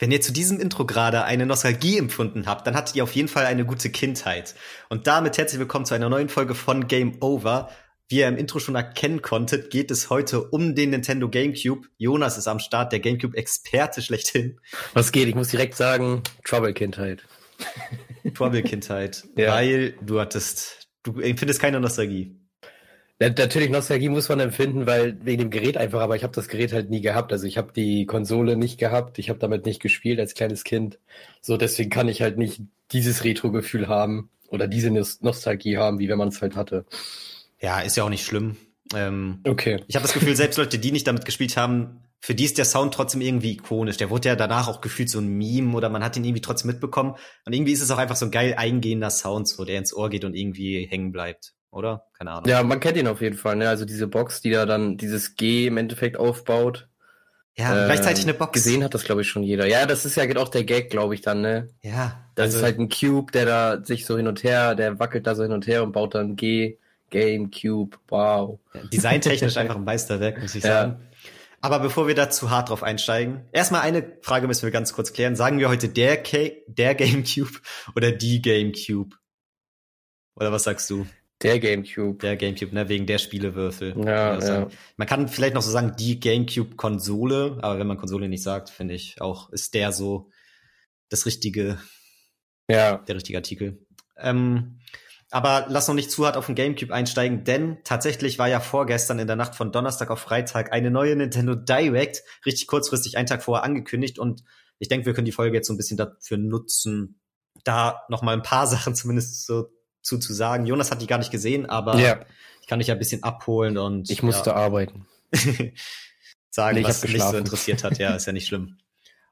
Wenn ihr zu diesem Intro gerade eine Nostalgie empfunden habt, dann hattet ihr auf jeden Fall eine gute Kindheit. Und damit herzlich willkommen zu einer neuen Folge von Game Over. Wie ihr im Intro schon erkennen konntet, geht es heute um den Nintendo GameCube. Jonas ist am Start, der GameCube-Experte schlechthin. Was geht? Ich muss direkt sagen, Trouble-Kindheit. Trouble-Kindheit. ja. Weil du hattest, du empfindest keine Nostalgie. Natürlich Nostalgie muss man empfinden, weil wegen dem Gerät einfach, aber ich habe das Gerät halt nie gehabt. Also ich habe die Konsole nicht gehabt, ich habe damit nicht gespielt als kleines Kind. So deswegen kann ich halt nicht dieses Retro-Gefühl haben oder diese Nostalgie haben, wie wenn man es halt hatte. Ja, ist ja auch nicht schlimm. Ähm, okay. Ich habe das Gefühl, selbst Leute, die nicht damit gespielt haben, für die ist der Sound trotzdem irgendwie ikonisch. Der wurde ja danach auch gefühlt so ein Meme oder man hat ihn irgendwie trotzdem mitbekommen. Und irgendwie ist es auch einfach so ein geil eingehender Sound, so der ins Ohr geht und irgendwie hängen bleibt oder? Keine Ahnung. Ja, man kennt ihn auf jeden Fall, ne? Also diese Box, die da dann dieses G im Endeffekt aufbaut. Ja, äh, gleichzeitig eine Box. Gesehen hat das, glaube ich, schon jeder. Ja, das ist ja auch der Gag, glaube ich, dann, ne? Ja. Das also, ist halt ein Cube, der da sich so hin und her, der wackelt da so hin und her und baut dann G, Gamecube, wow. Ja, designtechnisch einfach ein Meisterwerk, muss ich sagen. Ja. Aber bevor wir da zu hart drauf einsteigen, erstmal eine Frage müssen wir ganz kurz klären. Sagen wir heute der, K der Gamecube oder die Gamecube? Oder was sagst du? Der Gamecube. Der Gamecube, ne, wegen der Spielewürfel. Ja, ja. Man kann vielleicht noch so sagen, die Gamecube-Konsole, aber wenn man Konsole nicht sagt, finde ich auch, ist der so das richtige, ja. der richtige Artikel. Ähm, aber lass noch nicht zu hart auf den Gamecube einsteigen, denn tatsächlich war ja vorgestern in der Nacht von Donnerstag auf Freitag eine neue Nintendo Direct, richtig kurzfristig einen Tag vorher angekündigt und ich denke, wir können die Folge jetzt so ein bisschen dafür nutzen, da noch mal ein paar Sachen zumindest so zu, zu sagen. Jonas hat die gar nicht gesehen, aber ja. ich kann dich ja ein bisschen abholen und. Ich musste ja, arbeiten. sagen, nee, was mich so interessiert hat. Ja, ist ja nicht schlimm.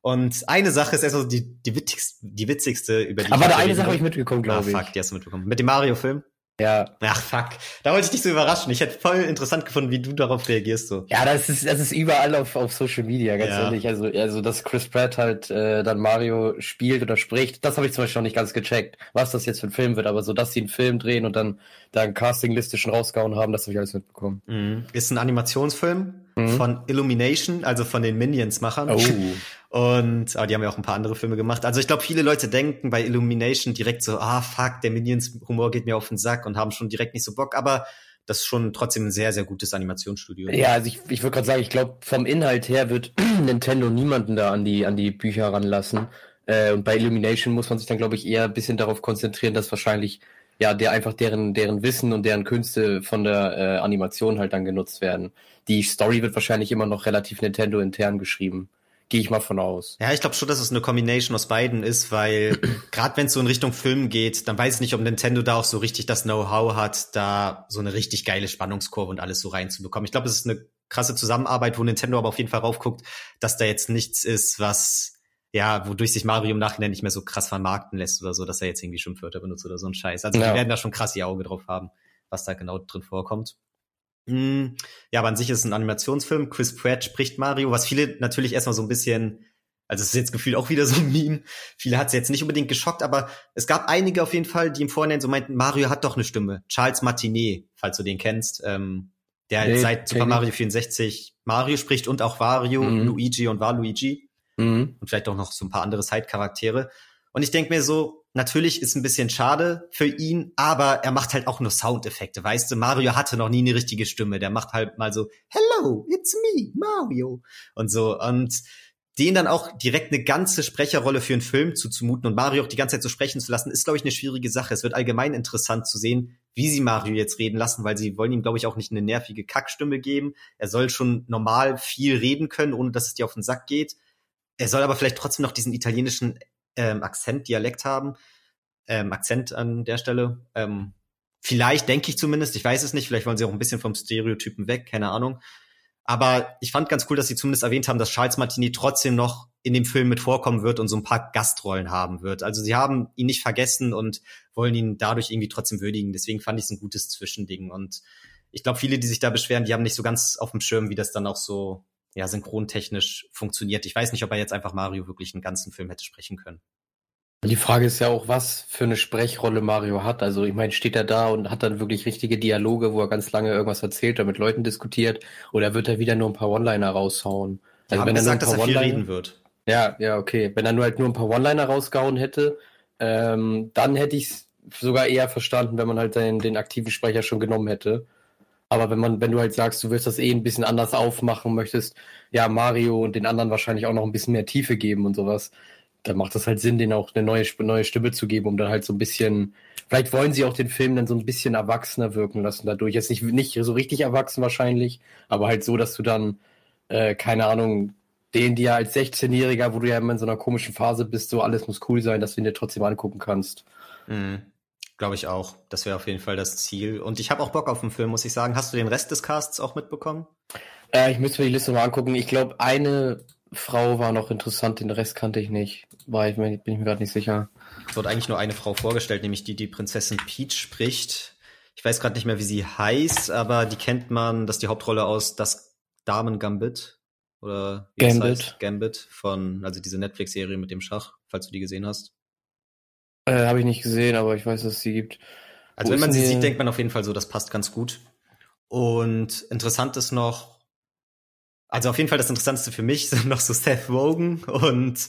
Und eine Sache ist erstmal die, die, witzigste, die witzigste, über die. Aber da eine Sache habe ich mitbekommen, glaube ah, ich. Fuck, die hast du mitbekommen. Mit dem Mario-Film? Ja. Ach fuck. Da wollte ich dich so überraschen. Ich hätte voll interessant gefunden, wie du darauf reagierst so. Ja, das ist das ist überall auf, auf Social Media, ganz ja. ehrlich. Also also dass Chris Pratt halt äh, dann Mario spielt oder spricht, das habe ich zum Beispiel noch nicht ganz gecheckt, was das jetzt für ein Film wird. Aber so, dass sie einen Film drehen und dann da ein Castingliste schon rausgehauen haben, das habe ich alles mitbekommen. Mhm. Ist ein Animationsfilm mhm. von Illumination, also von den Minions-Machern. Oh. Und aber die haben ja auch ein paar andere Filme gemacht. Also ich glaube, viele Leute denken bei Illumination direkt so, ah fuck, der Minions-Humor geht mir auf den Sack und haben schon direkt nicht so Bock. Aber das ist schon trotzdem ein sehr, sehr gutes Animationsstudio. Ja, also ich, ich würde gerade sagen, ich glaube, vom Inhalt her wird Nintendo niemanden da an die, an die Bücher ranlassen. Äh, und bei Illumination muss man sich dann, glaube ich, eher ein bisschen darauf konzentrieren, dass wahrscheinlich ja, der einfach deren, deren Wissen und deren Künste von der äh, Animation halt dann genutzt werden. Die Story wird wahrscheinlich immer noch relativ Nintendo intern geschrieben. Gehe ich mal von aus. Ja, ich glaube schon, dass es eine Kombination aus beiden ist, weil gerade wenn es so in Richtung Film geht, dann weiß ich nicht, ob Nintendo da auch so richtig das Know-how hat, da so eine richtig geile Spannungskurve und alles so reinzubekommen. Ich glaube, es ist eine krasse Zusammenarbeit, wo Nintendo aber auf jeden Fall raufguckt, dass da jetzt nichts ist, was ja, wodurch sich Mario im Nachhinein nicht mehr so krass vermarkten lässt oder so, dass er jetzt irgendwie Schimpfwörter benutzt oder so ein Scheiß. Also ja. die werden da schon krass ihr Auge drauf haben, was da genau drin vorkommt. Hm, ja, aber an sich ist es ein Animationsfilm. Chris Pratt spricht Mario, was viele natürlich erstmal so ein bisschen, also es ist jetzt gefühlt auch wieder so ein Meme. Viele hat es jetzt nicht unbedingt geschockt, aber es gab einige auf jeden Fall, die im Vorhinein so meinten, Mario hat doch eine Stimme. Charles Martinet, falls du den kennst, ähm, der nee, seit Super Mario 64 Mario spricht und auch Wario, mhm. Luigi und Waluigi. Mhm. Und vielleicht auch noch so ein paar andere Side-Charaktere. Und ich denke mir so, natürlich ist ein bisschen schade für ihn, aber er macht halt auch nur Soundeffekte, weißt du? Mario hatte noch nie eine richtige Stimme. Der macht halt mal so, Hello, it's me, Mario. Und so. Und den dann auch direkt eine ganze Sprecherrolle für einen Film zuzumuten und Mario auch die ganze Zeit so sprechen zu lassen, ist, glaube ich, eine schwierige Sache. Es wird allgemein interessant zu sehen, wie sie Mario jetzt reden lassen, weil sie wollen ihm, glaube ich, auch nicht eine nervige Kackstimme geben. Er soll schon normal viel reden können, ohne dass es dir auf den Sack geht. Er soll aber vielleicht trotzdem noch diesen italienischen ähm, Akzent, Dialekt haben. Ähm, Akzent an der Stelle. Ähm, vielleicht, denke ich zumindest, ich weiß es nicht, vielleicht wollen sie auch ein bisschen vom Stereotypen weg, keine Ahnung. Aber ich fand ganz cool, dass sie zumindest erwähnt haben, dass Charles Martini trotzdem noch in dem Film mit vorkommen wird und so ein paar Gastrollen haben wird. Also sie haben ihn nicht vergessen und wollen ihn dadurch irgendwie trotzdem würdigen. Deswegen fand ich es ein gutes Zwischending. Und ich glaube, viele, die sich da beschweren, die haben nicht so ganz auf dem Schirm, wie das dann auch so ja, synchrontechnisch funktioniert. Ich weiß nicht, ob er jetzt einfach Mario wirklich einen ganzen Film hätte sprechen können. Die Frage ist ja auch, was für eine Sprechrolle Mario hat. Also ich meine, steht er da und hat dann wirklich richtige Dialoge, wo er ganz lange irgendwas erzählt oder mit Leuten diskutiert, oder wird er wieder nur ein paar One-Liner raushauen? Also ja, wenn er gesagt, dass er viel reden wird. Ja, ja, okay. Wenn er nur halt nur ein paar One-Liner rausgehauen hätte, ähm, dann hätte ich es sogar eher verstanden, wenn man halt den, den aktiven Sprecher schon genommen hätte. Aber wenn man, wenn du halt sagst, du willst das eh ein bisschen anders aufmachen, möchtest ja Mario und den anderen wahrscheinlich auch noch ein bisschen mehr Tiefe geben und sowas, dann macht das halt Sinn, denen auch eine neue, neue Stimme zu geben, um dann halt so ein bisschen, vielleicht wollen sie auch den Film dann so ein bisschen erwachsener wirken lassen dadurch. Jetzt nicht, nicht so richtig erwachsen wahrscheinlich, aber halt so, dass du dann, äh, keine Ahnung, den dir als 16-Jähriger, wo du ja immer in so einer komischen Phase bist, so alles muss cool sein, dass du ihn dir trotzdem angucken kannst. Mhm. Glaube ich auch. Das wäre auf jeden Fall das Ziel. Und ich habe auch Bock auf den Film, muss ich sagen. Hast du den Rest des Casts auch mitbekommen? Äh, ich müsste mir die Liste mal angucken. Ich glaube, eine Frau war noch interessant, den Rest kannte ich nicht. War ich, bin ich mir gerade nicht sicher. Es wurde eigentlich nur eine Frau vorgestellt, nämlich die, die Prinzessin Peach spricht. Ich weiß gerade nicht mehr, wie sie heißt, aber die kennt man, das ist die Hauptrolle aus Das Damen Gambit. Oder Gambit. Gambit von, also diese Netflix-Serie mit dem Schach, falls du die gesehen hast. Äh, Habe ich nicht gesehen, aber ich weiß, dass es sie gibt. Also Wo wenn man sie sieht, denkt man auf jeden Fall so, das passt ganz gut. Und interessant ist noch, also auf jeden Fall das Interessanteste für mich sind noch so Seth Rogen und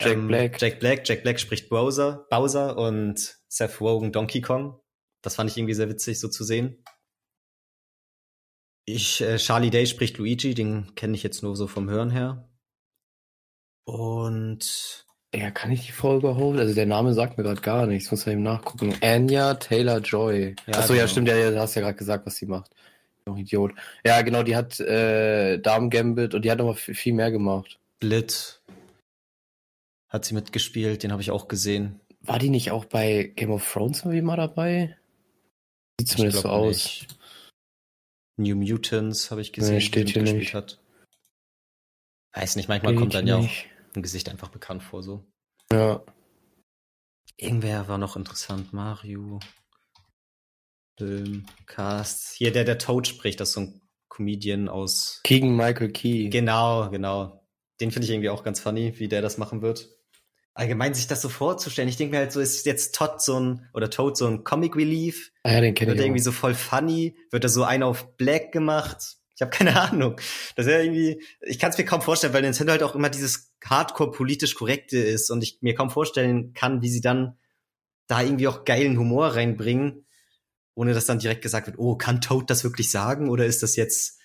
Jack ähm, Black. Jack Black. Jack Black spricht Bowser, Bowser und Seth Rogen Donkey Kong. Das fand ich irgendwie sehr witzig, so zu sehen. Ich, äh, Charlie Day spricht Luigi, den kenne ich jetzt nur so vom Hören her. Und ja, kann ich die Folge überhaupt? Also der Name sagt mir gerade gar nichts. Muss ja eben nachgucken. Anya Taylor Joy. Ja, Achso, genau. ja, stimmt. Ja, du hast ja gerade gesagt, was sie macht. Noch Idiot. Ja, genau. Die hat äh, Damen Gambit und die hat aber viel mehr gemacht. Blit hat sie mitgespielt. Den habe ich auch gesehen. War die nicht auch bei Game of Thrones irgendwie mal dabei? Sieht zumindest so aus. Nicht. New Mutants habe ich gesehen, nee, steht hier nicht. hat. Weiß nicht, manchmal Geht kommt dann ja auch ein Gesicht einfach bekannt vor, so. Ja. Irgendwer war noch interessant. Mario. Film, Cast. Hier, der, der Toad spricht, das ist so ein Comedian aus. Keegan Michael Key. Genau, genau. Den finde ich irgendwie auch ganz funny, wie der das machen wird. Allgemein sich das so vorzustellen. Ich denke mir halt so, ist jetzt Todd so ein, oder Toad so ein Comic Relief? Ah ja, den kenne ich. Wird irgendwie so voll funny? Wird da so einer auf Black gemacht? Ich habe keine Ahnung. Das ist ja irgendwie, ich kann es mir kaum vorstellen, weil Nintendo halt auch immer dieses Hardcore politisch korrekte ist und ich mir kaum vorstellen kann, wie sie dann da irgendwie auch geilen Humor reinbringen, ohne dass dann direkt gesagt wird, oh, kann Toad das wirklich sagen oder ist das jetzt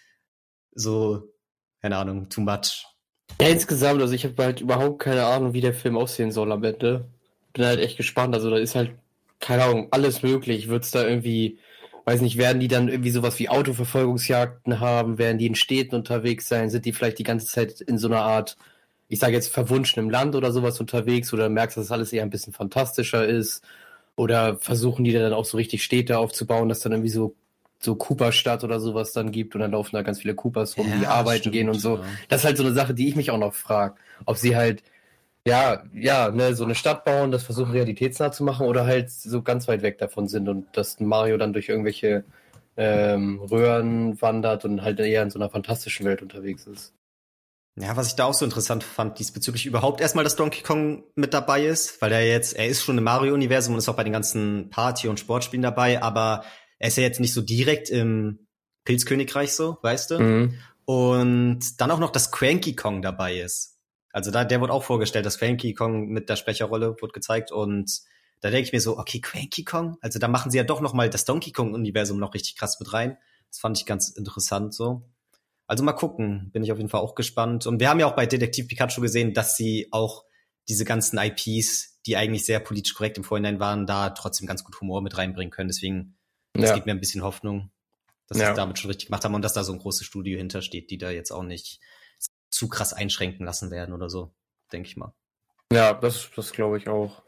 so, keine Ahnung, too much? Ja, insgesamt, also ich habe halt überhaupt keine Ahnung, wie der Film aussehen soll am Ende. Bin halt echt gespannt. Also da ist halt, keine Ahnung, alles möglich. Wird's da irgendwie weiß nicht, werden die dann irgendwie sowas wie Autoverfolgungsjagden haben, werden die in Städten unterwegs sein, sind die vielleicht die ganze Zeit in so einer Art, ich sage jetzt verwunschenem Land oder sowas unterwegs oder merkst, dass das alles eher ein bisschen fantastischer ist oder versuchen die dann auch so richtig Städte aufzubauen, dass dann irgendwie so so Cooper-Stadt oder sowas dann gibt und dann laufen da ganz viele Coopers rum, ja, die arbeiten stimmt, gehen und so. Ja. Das ist halt so eine Sache, die ich mich auch noch frage, ob sie halt ja, ja, ne, so eine Stadt bauen, das versuchen realitätsnah zu machen oder halt so ganz weit weg davon sind und dass Mario dann durch irgendwelche ähm, Röhren wandert und halt eher in so einer fantastischen Welt unterwegs ist. Ja, was ich da auch so interessant fand, diesbezüglich überhaupt erstmal, dass Donkey Kong mit dabei ist, weil er jetzt, er ist schon im Mario-Universum und ist auch bei den ganzen Party- und Sportspielen dabei, aber er ist ja jetzt nicht so direkt im Pilzkönigreich so, weißt du? Mhm. Und dann auch noch, dass Cranky Kong dabei ist. Also da, der wurde auch vorgestellt, das Cranky Kong mit der Sprecherrolle wurde gezeigt und da denke ich mir so, okay, Cranky Kong, also da machen sie ja doch noch mal das Donkey Kong Universum noch richtig krass mit rein. Das fand ich ganz interessant so. Also mal gucken, bin ich auf jeden Fall auch gespannt. Und wir haben ja auch bei Detektiv Pikachu gesehen, dass sie auch diese ganzen IPs, die eigentlich sehr politisch korrekt im Vorhinein waren, da trotzdem ganz gut Humor mit reinbringen können. Deswegen, das ja. gibt mir ein bisschen Hoffnung, dass sie ja. es damit schon richtig gemacht haben und dass da so ein großes Studio hintersteht, die da jetzt auch nicht zu krass einschränken lassen werden oder so, denke ich mal. Ja, das, das glaube ich auch.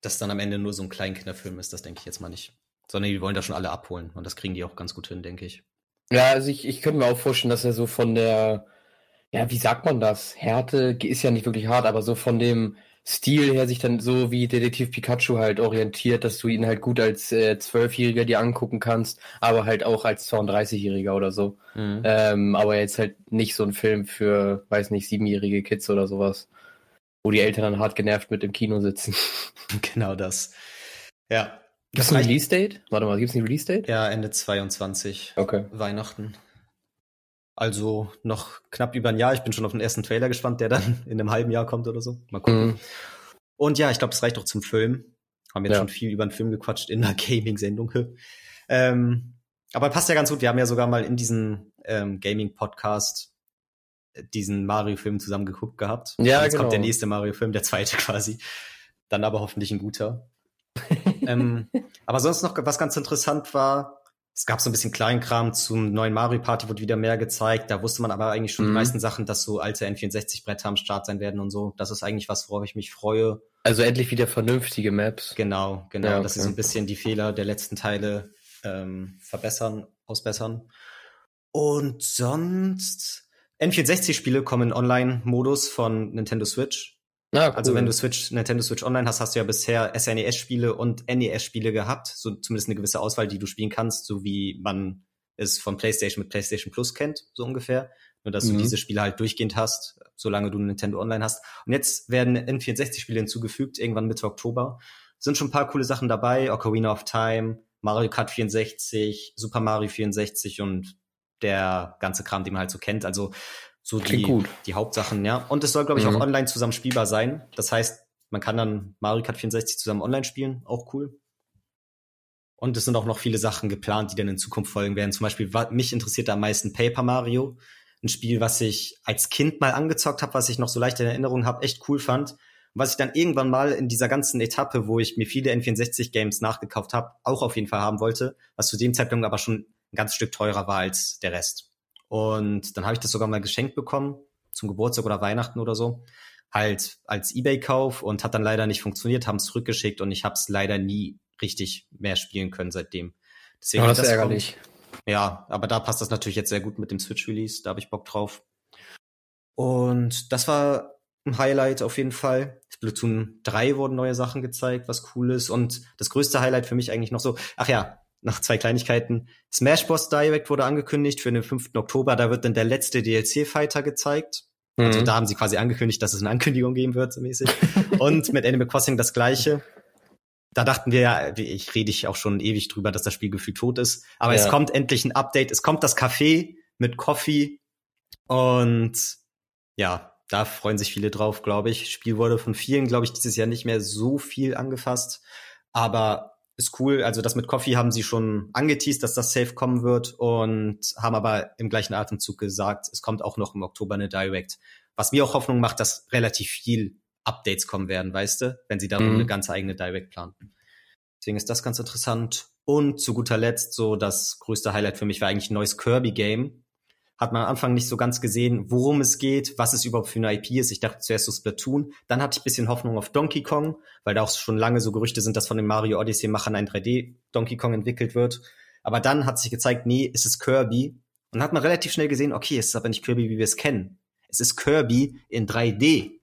Dass dann am Ende nur so ein Kleinkinderfilm ist, das denke ich jetzt mal nicht. Sondern die wollen da schon alle abholen und das kriegen die auch ganz gut hin, denke ich. Ja, also ich, ich könnte mir auch vorstellen, dass er so von der, ja, wie sagt man das? Härte ist ja nicht wirklich hart, aber so von dem Stil her sich dann so wie Detektiv Pikachu halt orientiert, dass du ihn halt gut als äh, Zwölfjähriger äh, dir angucken kannst, aber halt auch als 32-Jähriger oder so. Mhm. Ähm, aber jetzt halt nicht so ein Film für, weiß nicht, siebenjährige Kids oder sowas, wo die Eltern dann hart genervt mit im Kino sitzen. Genau das. Ja. Gibt es ein Release-Date? Warte mal, gibt es ein Release-Date? Ja, Ende 22. Okay. Weihnachten. Also noch knapp über ein Jahr. Ich bin schon auf den ersten Trailer gespannt, der dann in einem halben Jahr kommt oder so. Mal gucken. Mhm. Und ja, ich glaube, das reicht auch zum Film. Haben jetzt ja. schon viel über den Film gequatscht in einer Gaming-Sendung. ähm, aber passt ja ganz gut. Wir haben ja sogar mal in diesem ähm, Gaming-Podcast diesen Mario-Film zusammen geguckt gehabt. Ja, jetzt genau. kommt der nächste Mario-Film, der zweite quasi. Dann aber hoffentlich ein guter. ähm, aber sonst noch was ganz interessant war, es gab so ein bisschen Kleinkram zum neuen Mario Party, wurde wieder mehr gezeigt. Da wusste man aber eigentlich schon mhm. die meisten Sachen, dass so alte N64-Bretter am Start sein werden und so. Das ist eigentlich was, worauf ich mich freue. Also endlich wieder vernünftige Maps. Genau, genau. Ja, okay. Dass sie so ein bisschen die Fehler der letzten Teile ähm, verbessern, ausbessern. Und sonst N64-Spiele kommen in Online-Modus von Nintendo Switch. Ah, cool. Also wenn du Switch, Nintendo Switch Online hast, hast du ja bisher SNES-Spiele und NES-Spiele gehabt, so zumindest eine gewisse Auswahl, die du spielen kannst, so wie man es von PlayStation mit PlayStation Plus kennt, so ungefähr. Nur dass mhm. du diese Spiele halt durchgehend hast, solange du Nintendo Online hast. Und jetzt werden N64-Spiele hinzugefügt, irgendwann Mitte Oktober. Sind schon ein paar coole Sachen dabei, Ocarina of Time, Mario Kart 64, Super Mario 64 und der ganze Kram, den man halt so kennt. Also so Klingt die, gut. die Hauptsachen, ja. Und es soll, glaube ich, mhm. auch online zusammen spielbar sein. Das heißt, man kann dann Mario Kart 64 zusammen online spielen. Auch cool. Und es sind auch noch viele Sachen geplant, die dann in Zukunft folgen werden. Zum Beispiel, mich interessiert am meisten Paper Mario. Ein Spiel, was ich als Kind mal angezockt habe, was ich noch so leicht in Erinnerung habe, echt cool fand. Und was ich dann irgendwann mal in dieser ganzen Etappe, wo ich mir viele N64-Games nachgekauft habe, auch auf jeden Fall haben wollte, was zu dem Zeitpunkt aber schon ein ganz Stück teurer war als der Rest. Und dann habe ich das sogar mal geschenkt bekommen, zum Geburtstag oder Weihnachten oder so. Halt als Ebay-Kauf und hat dann leider nicht funktioniert, haben es zurückgeschickt und ich habe es leider nie richtig mehr spielen können seitdem. Deswegen oh, das ist ärgerlich. Kommt, ja, aber da passt das natürlich jetzt sehr gut mit dem Switch-Release, da habe ich Bock drauf. Und das war ein Highlight auf jeden Fall. Splatoon 3 wurden neue Sachen gezeigt, was cool ist. Und das größte Highlight für mich eigentlich noch so, ach ja, noch zwei Kleinigkeiten. Smash Bros. Direct wurde angekündigt für den 5. Oktober. Da wird dann der letzte DLC-Fighter gezeigt. Also mhm. Also da haben sie quasi angekündigt, dass es eine Ankündigung geben wird, so mäßig. Und mit Animal Crossing das gleiche. Da dachten wir ja, ich rede ich auch schon ewig drüber, dass das Spiel gefühlt tot ist. Aber ja. es kommt endlich ein Update. Es kommt das Café mit Coffee. Und ja, da freuen sich viele drauf, glaube ich. Spiel wurde von vielen, glaube ich, dieses Jahr nicht mehr so viel angefasst. Aber ist cool. Also das mit Coffee haben sie schon angeteased, dass das safe kommen wird und haben aber im gleichen Atemzug gesagt, es kommt auch noch im Oktober eine Direct. Was mir auch Hoffnung macht, dass relativ viel Updates kommen werden, weißt du, wenn sie dann mhm. eine ganz eigene Direct planen. Deswegen ist das ganz interessant. Und zu guter Letzt, so das größte Highlight für mich war eigentlich ein neues Kirby-Game hat man am Anfang nicht so ganz gesehen, worum es geht, was es überhaupt für eine IP ist. Ich dachte zuerst so Splatoon. Dann hatte ich ein bisschen Hoffnung auf Donkey Kong, weil da auch schon lange so Gerüchte sind, dass von den Mario Odyssey-Machern ein 3D Donkey Kong entwickelt wird. Aber dann hat sich gezeigt, nee, es ist Kirby. Und dann hat man relativ schnell gesehen, okay, es ist aber nicht Kirby, wie wir es kennen. Es ist Kirby in 3D.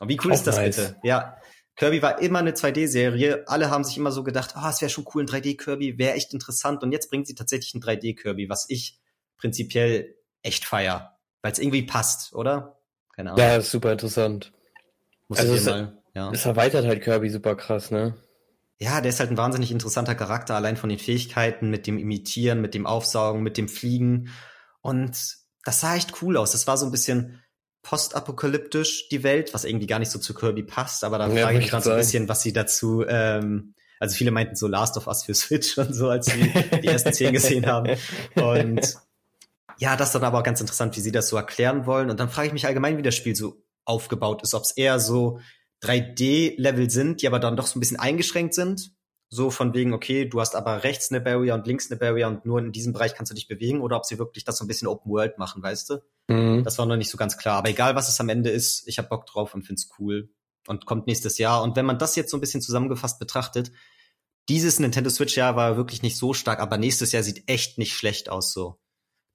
Und wie cool auch ist das nice. bitte? Ja. Kirby war immer eine 2D-Serie. Alle haben sich immer so gedacht, oh, es wäre schon cool, ein 3D-Kirby, wäre echt interessant. Und jetzt bringt sie tatsächlich ein 3D-Kirby, was ich prinzipiell echt feier, weil es irgendwie passt, oder? Keine Ahnung. Ja, ist super interessant. Muss also es, mal, ja. es erweitert halt Kirby super krass, ne? Ja, der ist halt ein wahnsinnig interessanter Charakter, allein von den Fähigkeiten, mit dem Imitieren, mit dem Aufsaugen, mit dem Fliegen. Und das sah echt cool aus. Das war so ein bisschen postapokalyptisch, die Welt, was irgendwie gar nicht so zu Kirby passt, aber da ja, frage ich mich gerade so ein bisschen, was sie dazu, ähm, also viele meinten so Last of Us für Switch und so, als sie die ersten zehn gesehen haben. Und ja, das ist dann aber auch ganz interessant, wie sie das so erklären wollen. Und dann frage ich mich allgemein, wie das Spiel so aufgebaut ist, ob es eher so 3D-Level sind, die aber dann doch so ein bisschen eingeschränkt sind. So von wegen, okay, du hast aber rechts eine Barrier und links eine Barrier und nur in diesem Bereich kannst du dich bewegen oder ob sie wirklich das so ein bisschen Open World machen, weißt du? Mhm. Das war noch nicht so ganz klar. Aber egal, was es am Ende ist, ich hab Bock drauf und find's cool. Und kommt nächstes Jahr. Und wenn man das jetzt so ein bisschen zusammengefasst betrachtet, dieses Nintendo Switch-Jahr war wirklich nicht so stark, aber nächstes Jahr sieht echt nicht schlecht aus so.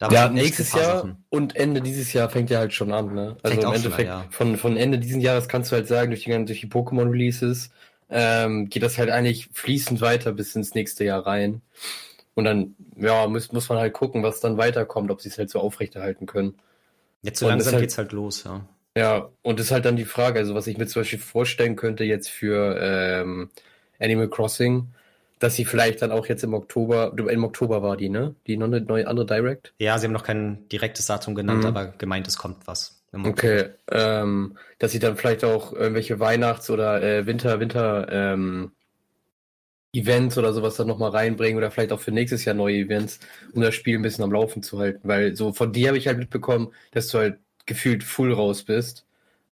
Ja, nächstes Jahr und Ende dieses Jahr fängt ja halt schon an, ne? Also im Endeffekt, an, ja. von, von Ende dieses Jahres kannst du halt sagen, durch die, durch die Pokémon-Releases ähm, geht das halt eigentlich fließend weiter bis ins nächste Jahr rein. Und dann, ja, muss, muss man halt gucken, was dann weiterkommt, ob sie es halt so aufrechterhalten können. Jetzt so langsam halt, geht's halt los, ja. Ja, und das ist halt dann die Frage, also was ich mir zum Beispiel vorstellen könnte jetzt für ähm, Animal Crossing, dass sie vielleicht dann auch jetzt im Oktober, im Oktober war die, ne? Die neue, neue andere Direct? Ja, sie haben noch kein direktes Datum genannt, mhm. aber gemeint, es kommt was. Okay, ähm, dass sie dann vielleicht auch irgendwelche Weihnachts- oder äh, Winter, Winter ähm, Events oder sowas dann nochmal reinbringen oder vielleicht auch für nächstes Jahr neue Events, um das Spiel ein bisschen am Laufen zu halten. Weil so von dir habe ich halt mitbekommen, dass du halt gefühlt full raus bist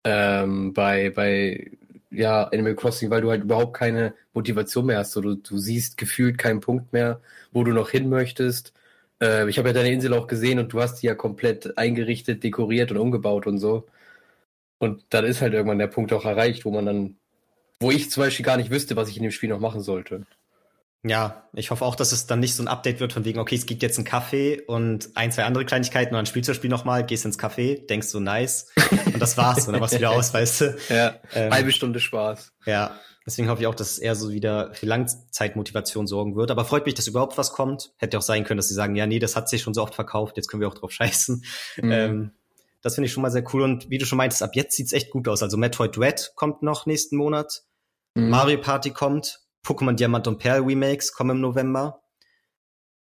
ähm, bei, bei ja, Animal Crossing, weil du halt überhaupt keine Motivation mehr hast. So, du, du siehst gefühlt keinen Punkt mehr, wo du noch hin möchtest. Äh, ich habe ja deine Insel auch gesehen und du hast die ja komplett eingerichtet, dekoriert und umgebaut und so. Und dann ist halt irgendwann der Punkt auch erreicht, wo man dann, wo ich zum Beispiel gar nicht wüsste, was ich in dem Spiel noch machen sollte. Ja, ich hoffe auch, dass es dann nicht so ein Update wird von wegen, okay, es gibt jetzt einen Kaffee und ein, zwei andere Kleinigkeiten und dann spielst du das Spiel nochmal, gehst ins Café, denkst so nice und das war's und dann machst du wieder aus, weißt du. Ja, ähm, halbe Stunde Spaß. Ja, deswegen hoffe ich auch, dass es eher so wieder für Langzeitmotivation sorgen wird. Aber freut mich, dass überhaupt was kommt. Hätte auch sein können, dass sie sagen, ja, nee, das hat sich schon so oft verkauft, jetzt können wir auch drauf scheißen. Mhm. Ähm, das finde ich schon mal sehr cool und wie du schon meintest, ab jetzt sieht's echt gut aus. Also Metroid Red kommt noch nächsten Monat, mhm. Mario Party kommt, Pokémon Diamant und Perl Remakes kommen im November.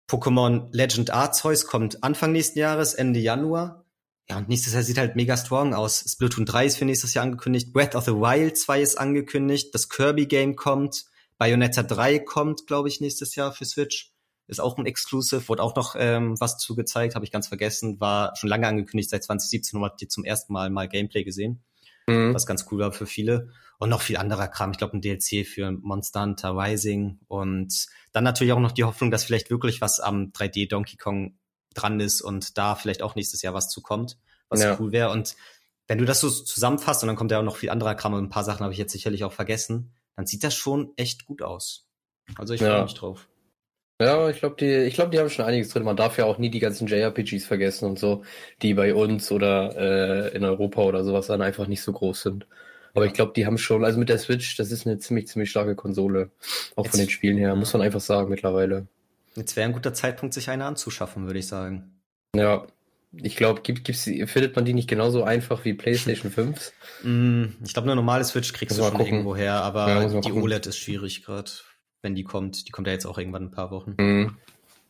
Pokémon Legend Arceus kommt Anfang nächsten Jahres, Ende Januar. Ja, und nächstes Jahr sieht halt mega strong aus. Splatoon 3 ist für nächstes Jahr angekündigt. Breath of the Wild 2 ist angekündigt. Das Kirby Game kommt. Bayonetta 3 kommt, glaube ich, nächstes Jahr für Switch. Ist auch ein Exclusive. Wurde auch noch ähm, was zugezeigt, habe ich ganz vergessen. War schon lange angekündigt, seit 2017 und hat die zum ersten Mal mal Gameplay gesehen. Mhm. Was ganz cool war für viele und noch viel anderer Kram. Ich glaube, ein DLC für Monster Hunter Rising und dann natürlich auch noch die Hoffnung, dass vielleicht wirklich was am 3D Donkey Kong dran ist und da vielleicht auch nächstes Jahr was zukommt, was ja. cool wäre. Und wenn du das so zusammenfasst und dann kommt ja auch noch viel anderer Kram und ein paar Sachen habe ich jetzt sicherlich auch vergessen, dann sieht das schon echt gut aus. Also ich freue mich drauf. Ja, ich glaube, die, ich glaube, die haben schon einiges drin. Man darf ja auch nie die ganzen JRPGs vergessen und so, die bei uns oder äh, in Europa oder sowas dann einfach nicht so groß sind. Aber ich glaube, die haben schon, also mit der Switch, das ist eine ziemlich, ziemlich starke Konsole. Auch Jetzt, von den Spielen her, muss man einfach sagen mittlerweile. Jetzt wäre ein guter Zeitpunkt, sich eine anzuschaffen, würde ich sagen. Ja, ich glaube, gibt, gibt's, findet man die nicht genauso einfach wie PlayStation 5? Mm, ich glaube, eine normale Switch kriegst muss du schon gucken. irgendwo her, aber ja, die gucken. OLED ist schwierig gerade, wenn die kommt. Die kommt ja jetzt auch irgendwann ein paar Wochen. Mhm.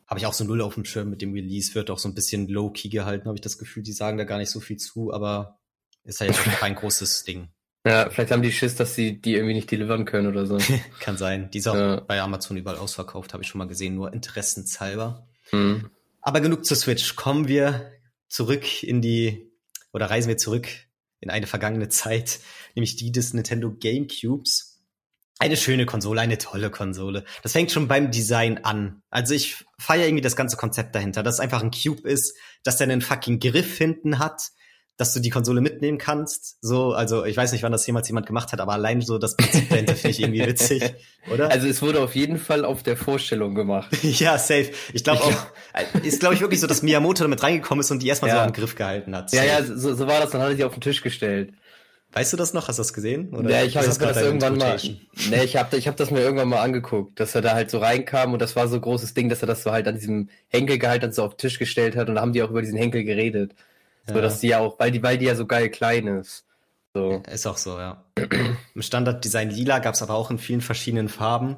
Habe ich auch so null auf dem Schirm mit dem Release, wird auch so ein bisschen low-key gehalten, habe ich das Gefühl. Die sagen da gar nicht so viel zu, aber ist ja jetzt kein großes Ding. Ja, vielleicht haben die Schiss, dass sie die irgendwie nicht delivern können oder so. Kann sein. Die ist auch ja. bei Amazon überall ausverkauft, habe ich schon mal gesehen, nur interessenshalber. Mhm. Aber genug zur Switch. Kommen wir zurück in die, oder reisen wir zurück in eine vergangene Zeit, nämlich die des Nintendo GameCubes. Eine schöne Konsole, eine tolle Konsole. Das fängt schon beim Design an. Also ich feiere irgendwie das ganze Konzept dahinter, dass es einfach ein Cube ist, dass der einen fucking Griff hinten hat, dass du die Konsole mitnehmen kannst. So, also ich weiß nicht, wann das jemals jemand gemacht hat, aber allein so das Prinzip dahinter finde ich irgendwie witzig, oder? Also es wurde auf jeden Fall auf der Vorstellung gemacht. ja, safe. Ich glaube auch, ist glaube ich wirklich so, dass Miyamoto damit reingekommen ist und die erstmal ja. so am Griff gehalten hat. Ja, ja, so, so war das, dann hat er die auf den Tisch gestellt. Weißt du das noch? Hast du das gesehen? Oder ja, ich habe hab das irgendwann mal. Nee, ich habe ich hab das mir irgendwann mal angeguckt, dass er da halt so reinkam und das war so ein großes Ding, dass er das so halt an diesem Henkel gehalten so auf den Tisch gestellt hat und da haben die auch über diesen Henkel geredet. So, dass die ja auch, weil die, weil die ja so geil klein ist. So. Ist auch so, ja. Im Standarddesign lila gab es aber auch in vielen verschiedenen Farben.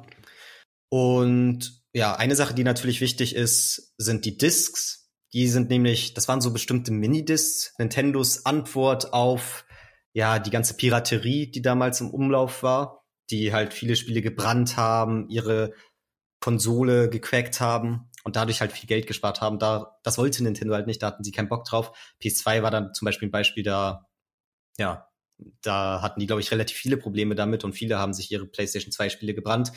Und ja, eine Sache, die natürlich wichtig ist, sind die Discs. Die sind nämlich, das waren so bestimmte Minidiscs, Nintendos Antwort auf ja die ganze Piraterie, die damals im Umlauf war, die halt viele Spiele gebrannt haben, ihre Konsole gecrackt haben und dadurch halt viel Geld gespart haben. Da, das wollte Nintendo halt nicht, da hatten sie keinen Bock drauf. PS2 war dann zum Beispiel ein Beispiel, da, ja, da hatten die, glaube ich, relativ viele Probleme damit und viele haben sich ihre PlayStation 2 Spiele gebrannt.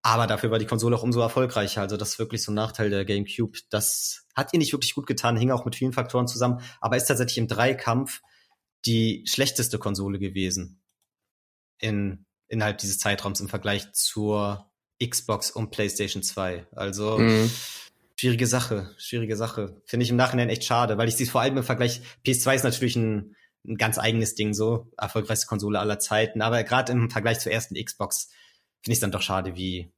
Aber dafür war die Konsole auch umso erfolgreicher. Also das ist wirklich so ein Nachteil der GameCube. Das hat ihr nicht wirklich gut getan, hing auch mit vielen Faktoren zusammen, aber ist tatsächlich im Dreikampf die schlechteste Konsole gewesen in, innerhalb dieses Zeitraums im Vergleich zur Xbox und PlayStation 2. Also mhm. Schwierige Sache, schwierige Sache. Finde ich im Nachhinein echt schade, weil ich sie vor allem im Vergleich, PS2 ist natürlich ein, ein ganz eigenes Ding so, erfolgreichste Konsole aller Zeiten, aber gerade im Vergleich zur ersten Xbox finde ich es dann doch schade, wie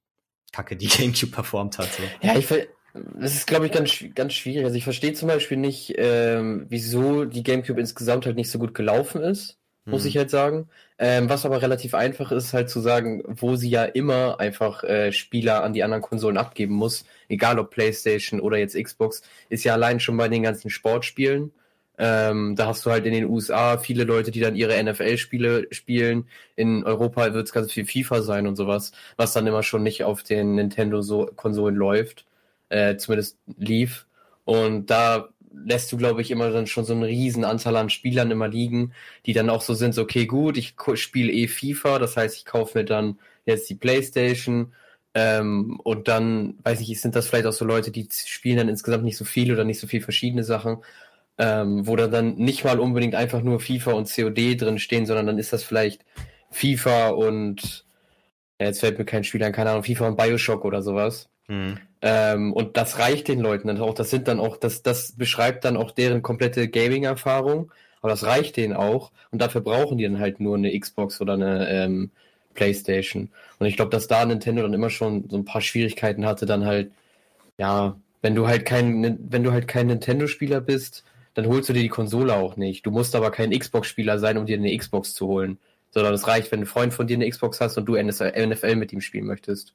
kacke die GameCube performt hat. So. Ja, ich will, das ist, glaube ich, ganz, ganz schwierig. Also ich verstehe zum Beispiel nicht, ähm, wieso die GameCube insgesamt halt nicht so gut gelaufen ist. Muss mhm. ich halt sagen. Ähm, was aber relativ einfach ist, halt zu sagen, wo sie ja immer einfach äh, Spieler an die anderen Konsolen abgeben muss, egal ob PlayStation oder jetzt Xbox, ist ja allein schon bei den ganzen Sportspielen. Ähm, da hast du halt in den USA viele Leute, die dann ihre NFL-Spiele spielen. In Europa wird es ganz viel FIFA sein und sowas, was dann immer schon nicht auf den Nintendo-Konsolen läuft, äh, zumindest lief. Und da lässt du, glaube ich, immer dann schon so einen riesen Anteil an Spielern immer liegen, die dann auch so sind, so, okay, gut, ich spiele eh FIFA, das heißt, ich kaufe mir dann jetzt die Playstation ähm, und dann, weiß ich, sind das vielleicht auch so Leute, die spielen dann insgesamt nicht so viel oder nicht so viel verschiedene Sachen, ähm, wo dann, dann nicht mal unbedingt einfach nur FIFA und COD drin stehen, sondern dann ist das vielleicht FIFA und ja, jetzt fällt mir kein Spiel ein, keine Ahnung, FIFA und Bioshock oder sowas. Mhm. Ähm, und das reicht den Leuten dann auch. Das sind dann auch, das, das beschreibt dann auch deren komplette Gaming-Erfahrung. Aber das reicht denen auch. Und dafür brauchen die dann halt nur eine Xbox oder eine ähm, PlayStation. Und ich glaube, dass da Nintendo dann immer schon so ein paar Schwierigkeiten hatte, dann halt, ja, wenn du halt kein, wenn du halt kein Nintendo-Spieler bist, dann holst du dir die Konsole auch nicht. Du musst aber kein Xbox-Spieler sein, um dir eine Xbox zu holen. Sondern es reicht, wenn ein Freund von dir eine Xbox hast und du NFL mit ihm spielen möchtest.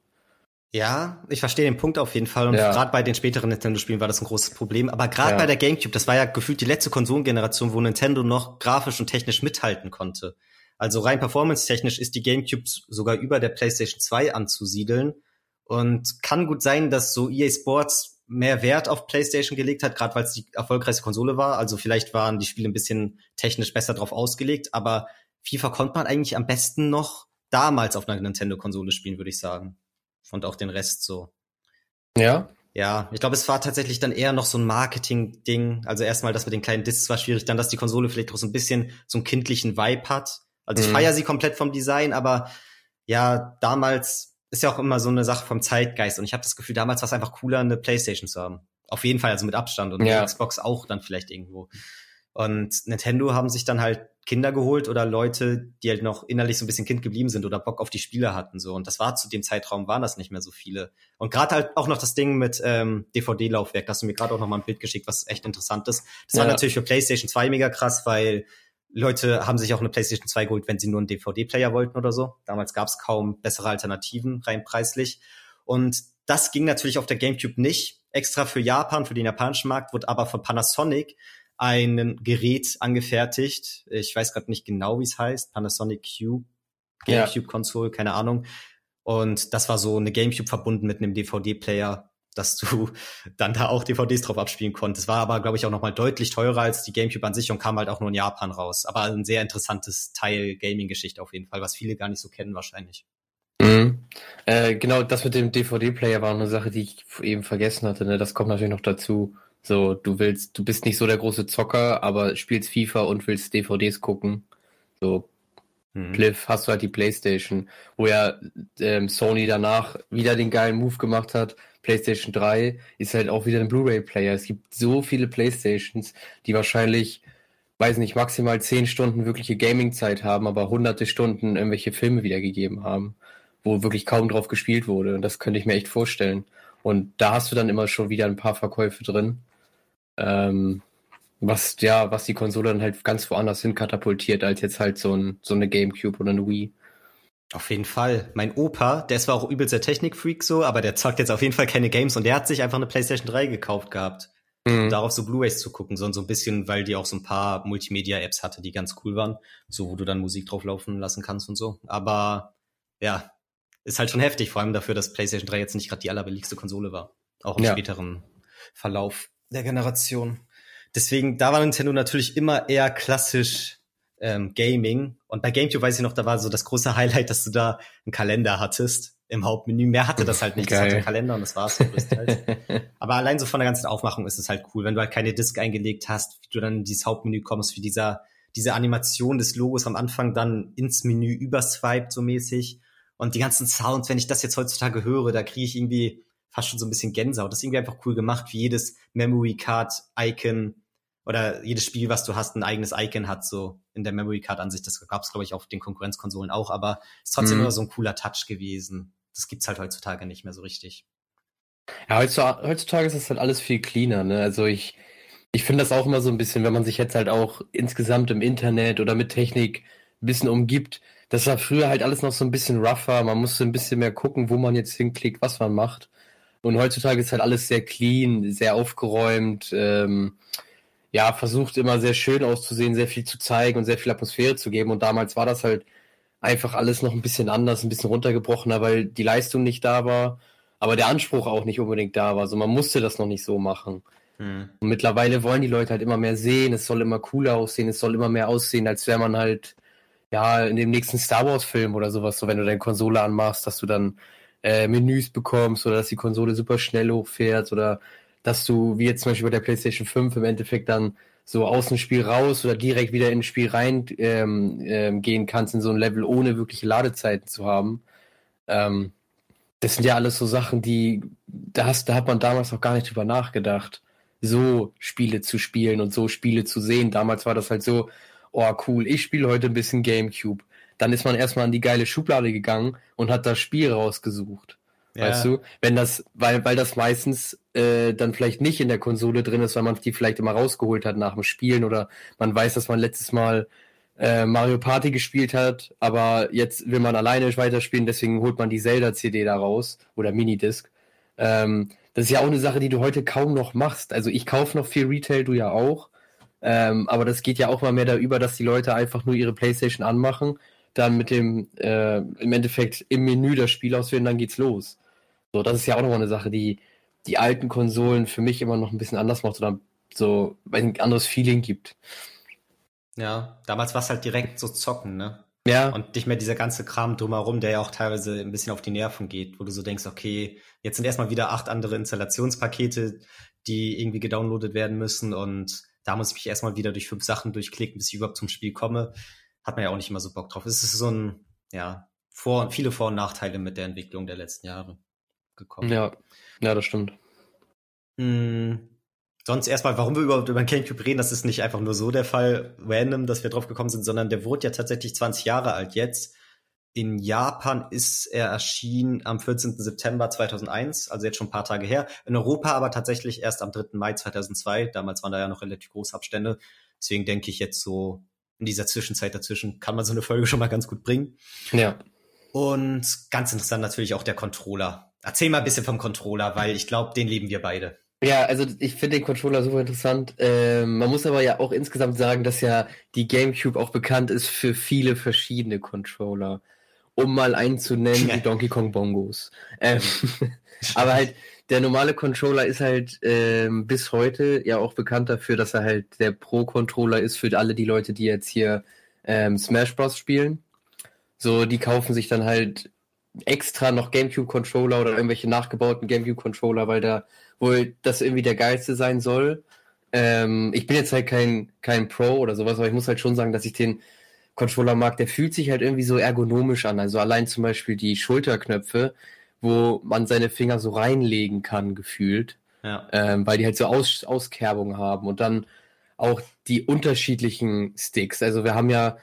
Ja, ich verstehe den Punkt auf jeden Fall. Und ja. gerade bei den späteren Nintendo-Spielen war das ein großes Problem. Aber gerade ja. bei der GameCube, das war ja gefühlt die letzte Konsolengeneration, wo Nintendo noch grafisch und technisch mithalten konnte. Also rein performance-technisch ist die GameCube sogar über der PlayStation 2 anzusiedeln. Und kann gut sein, dass so EA Sports mehr Wert auf PlayStation gelegt hat, gerade weil es die erfolgreichste Konsole war. Also vielleicht waren die Spiele ein bisschen technisch besser drauf ausgelegt, aber FIFA konnte man eigentlich am besten noch damals auf einer Nintendo-Konsole spielen, würde ich sagen und auch den Rest so. Ja. Ja, ich glaube, es war tatsächlich dann eher noch so ein Marketing-Ding. Also erstmal, das mit den kleinen Discs war schwierig, dann, dass die Konsole vielleicht auch so ein bisschen so einen kindlichen Vibe hat. Also ich mhm. feiere sie komplett vom Design, aber ja, damals ist ja auch immer so eine Sache vom Zeitgeist. Und ich habe das Gefühl, damals war es einfach cooler, eine Playstation zu haben. Auf jeden Fall, also mit Abstand und ja. Xbox auch dann vielleicht irgendwo. Und Nintendo haben sich dann halt Kinder geholt oder Leute, die halt noch innerlich so ein bisschen Kind geblieben sind oder Bock auf die Spiele hatten so. Und das war zu dem Zeitraum waren das nicht mehr so viele. Und gerade halt auch noch das Ding mit ähm, DVD-Laufwerk, da hast du mir gerade auch noch mal ein Bild geschickt, was echt interessant ist. Das ja. war natürlich für PlayStation 2 mega krass, weil Leute haben sich auch eine PlayStation 2 geholt, wenn sie nur einen DVD-Player wollten oder so. Damals gab es kaum bessere Alternativen, rein preislich. Und das ging natürlich auf der GameCube nicht. Extra für Japan, für den japanischen Markt, wurde aber von Panasonic ein Gerät angefertigt. Ich weiß gerade nicht genau, wie es heißt. Panasonic Cube, GameCube Console, keine Ahnung. Und das war so eine GameCube verbunden mit einem DVD-Player, dass du dann da auch DVDs drauf abspielen konntest. War aber, glaube ich, auch nochmal deutlich teurer als die GameCube an sich und kam halt auch nur in Japan raus. Aber ein sehr interessantes Teil Gaming-Geschichte auf jeden Fall, was viele gar nicht so kennen wahrscheinlich. Mhm. Äh, genau, das mit dem DVD-Player war eine Sache, die ich eben vergessen hatte. Ne? Das kommt natürlich noch dazu. So, du willst, du bist nicht so der große Zocker, aber spielst FIFA und willst DVDs gucken. So, mhm. Pliff, hast du halt die Playstation, wo ja ähm, Sony danach wieder den geilen Move gemacht hat. PlayStation 3 ist halt auch wieder ein Blu-ray-Player. Es gibt so viele Playstations, die wahrscheinlich, weiß nicht, maximal 10 Stunden wirkliche Gaming-Zeit haben, aber hunderte Stunden irgendwelche Filme wiedergegeben haben, wo wirklich kaum drauf gespielt wurde. Und das könnte ich mir echt vorstellen. Und da hast du dann immer schon wieder ein paar Verkäufe drin. Ähm, was, ja, was die Konsole dann halt ganz woanders hin katapultiert, als jetzt halt so, ein, so eine Gamecube oder eine Wii. Auf jeden Fall. Mein Opa, der ist zwar auch übelst der Technikfreak so, aber der zockt jetzt auf jeden Fall keine Games und der hat sich einfach eine PlayStation 3 gekauft gehabt. Mhm. Um darauf so Blu-rays zu gucken, so, so ein bisschen, weil die auch so ein paar Multimedia-Apps hatte, die ganz cool waren. So, wo du dann Musik drauf laufen lassen kannst und so. Aber ja, ist halt schon heftig, vor allem dafür, dass PlayStation 3 jetzt nicht gerade die allerbilligste Konsole war. Auch im ja. späteren Verlauf der Generation. Deswegen, da war Nintendo natürlich immer eher klassisch ähm, Gaming. Und bei GameCube weiß ich noch, da war so das große Highlight, dass du da einen Kalender hattest im Hauptmenü. Mehr hatte das halt nicht. Geil. Das hatte einen Kalender und das war's. Aber allein so von der ganzen Aufmachung ist es halt cool, wenn du halt keine Disk eingelegt hast, wie du dann in dieses Hauptmenü kommst, wie dieser, diese Animation des Logos am Anfang dann ins Menü überswiped so mäßig. Und die ganzen Sounds, wenn ich das jetzt heutzutage höre, da kriege ich irgendwie fast schon so ein bisschen Gänsehaut. Das ist irgendwie einfach cool gemacht, wie jedes Memory Card Icon oder jedes Spiel, was du hast, ein eigenes Icon hat, so in der Memory Card Ansicht. Das gab es, glaube ich, auf den Konkurrenzkonsolen auch, aber ist trotzdem mhm. immer so ein cooler Touch gewesen. Das gibt's halt heutzutage nicht mehr so richtig. Ja, heutzutage, heutzutage ist das halt alles viel cleaner, ne? Also ich, Ich finde das auch immer so ein bisschen, wenn man sich jetzt halt auch insgesamt im Internet oder mit Technik ein bisschen umgibt. Das war früher halt alles noch so ein bisschen rougher. Man musste ein bisschen mehr gucken, wo man jetzt hinklickt, was man macht. Und heutzutage ist halt alles sehr clean, sehr aufgeräumt. Ähm, ja, versucht immer sehr schön auszusehen, sehr viel zu zeigen und sehr viel Atmosphäre zu geben. Und damals war das halt einfach alles noch ein bisschen anders, ein bisschen runtergebrochener, weil die Leistung nicht da war, aber der Anspruch auch nicht unbedingt da war. Also man musste das noch nicht so machen. Hm. Und mittlerweile wollen die Leute halt immer mehr sehen, es soll immer cooler aussehen, es soll immer mehr aussehen, als wäre man halt ja in dem nächsten Star Wars Film oder sowas, so wenn du deine Konsole anmachst, dass du dann äh, Menüs bekommst oder dass die Konsole super schnell hochfährt oder dass du, wie jetzt zum Beispiel bei der PlayStation 5 im Endeffekt dann so aus dem Spiel raus oder direkt wieder ins Spiel rein ähm, ähm, gehen kannst in so ein Level, ohne wirkliche Ladezeiten zu haben. Ähm, das sind ja alles so Sachen, die, da, hast, da hat man damals noch gar nicht drüber nachgedacht, so Spiele zu spielen und so Spiele zu sehen. Damals war das halt so, oh cool, ich spiele heute ein bisschen Gamecube. Dann ist man erstmal an die geile Schublade gegangen und hat das Spiel rausgesucht. Ja. Weißt du? Wenn das, weil, weil das meistens äh, dann vielleicht nicht in der Konsole drin ist, weil man die vielleicht immer rausgeholt hat nach dem Spielen oder man weiß, dass man letztes Mal äh, Mario Party gespielt hat, aber jetzt will man alleine weiterspielen, deswegen holt man die Zelda-CD da raus oder Minidisc. Ähm, das ist ja auch eine Sache, die du heute kaum noch machst. Also ich kaufe noch viel Retail, du ja auch. Ähm, aber das geht ja auch mal mehr da über, dass die Leute einfach nur ihre Playstation anmachen, dann mit dem äh, im Endeffekt im Menü das Spiel auswählen, dann geht's los. So, das ist ja auch noch eine Sache, die die alten Konsolen für mich immer noch ein bisschen anders macht oder so ein anderes Feeling gibt. Ja, damals war es halt direkt so zocken, ne? Ja. Und nicht mehr dieser ganze Kram drumherum, der ja auch teilweise ein bisschen auf die Nerven geht, wo du so denkst, okay, jetzt sind erstmal wieder acht andere Installationspakete, die irgendwie gedownloadet werden müssen und da muss ich mich erstmal wieder durch fünf Sachen durchklicken, bis ich überhaupt zum Spiel komme. Hat man ja auch nicht immer so Bock drauf. Es ist so ein, ja, vor, viele Vor- und Nachteile mit der Entwicklung der letzten Jahre gekommen. Ja, ja, das stimmt. Hm. Sonst erstmal, warum wir überhaupt über den Gamecube reden, das ist nicht einfach nur so der Fall, random, dass wir drauf gekommen sind, sondern der wurde ja tatsächlich 20 Jahre alt jetzt. In Japan ist er erschienen am 14. September 2001, also jetzt schon ein paar Tage her. In Europa aber tatsächlich erst am 3. Mai 2002. Damals waren da ja noch relativ große Abstände. Deswegen denke ich jetzt so in dieser Zwischenzeit dazwischen kann man so eine Folge schon mal ganz gut bringen. Ja. Und ganz interessant natürlich auch der Controller. Erzähl mal ein bisschen vom Controller, weil ich glaube, den lieben wir beide. Ja, also ich finde den Controller super interessant. Ähm, man muss aber ja auch insgesamt sagen, dass ja die GameCube auch bekannt ist für viele verschiedene Controller. Um mal einen zu nennen, die Donkey Kong Bongos. Ähm, aber halt, der normale Controller ist halt ähm, bis heute ja auch bekannt dafür, dass er halt der Pro-Controller ist für alle die Leute, die jetzt hier ähm, Smash Bros. spielen. So, die kaufen sich dann halt extra noch GameCube-Controller oder irgendwelche nachgebauten GameCube-Controller, weil da wohl das irgendwie der geilste sein soll. Ähm, ich bin jetzt halt kein, kein Pro oder sowas, aber ich muss halt schon sagen, dass ich den Controller mag. Der fühlt sich halt irgendwie so ergonomisch an. Also allein zum Beispiel die Schulterknöpfe, wo man seine Finger so reinlegen kann, gefühlt. Ja. Ähm, weil die halt so Aus Auskerbungen haben. Und dann auch die unterschiedlichen Sticks. Also wir haben ja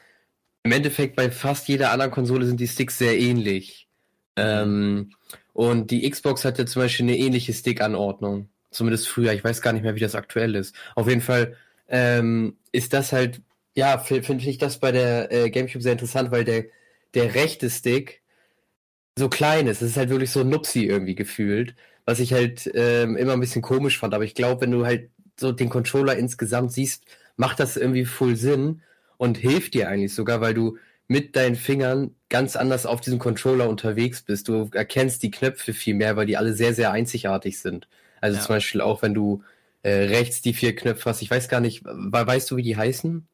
im Endeffekt bei fast jeder anderen Konsole sind die Sticks sehr ähnlich. Ähm, und die Xbox hat ja zum Beispiel eine ähnliche Stick-Anordnung. Zumindest früher. Ich weiß gar nicht mehr, wie das aktuell ist. Auf jeden Fall ähm, ist das halt, ja, finde ich das bei der äh, GameCube sehr interessant, weil der, der rechte Stick so klein ist. Es ist halt wirklich so Nupsi irgendwie gefühlt, was ich halt ähm, immer ein bisschen komisch fand. Aber ich glaube, wenn du halt so den Controller insgesamt siehst, macht das irgendwie voll Sinn und hilft dir eigentlich sogar, weil du mit deinen Fingern ganz anders auf diesem Controller unterwegs bist. Du erkennst die Knöpfe viel mehr, weil die alle sehr, sehr einzigartig sind. Also ja. zum Beispiel auch, wenn du äh, rechts die vier Knöpfe hast. Ich weiß gar nicht, weißt du, wie die heißen?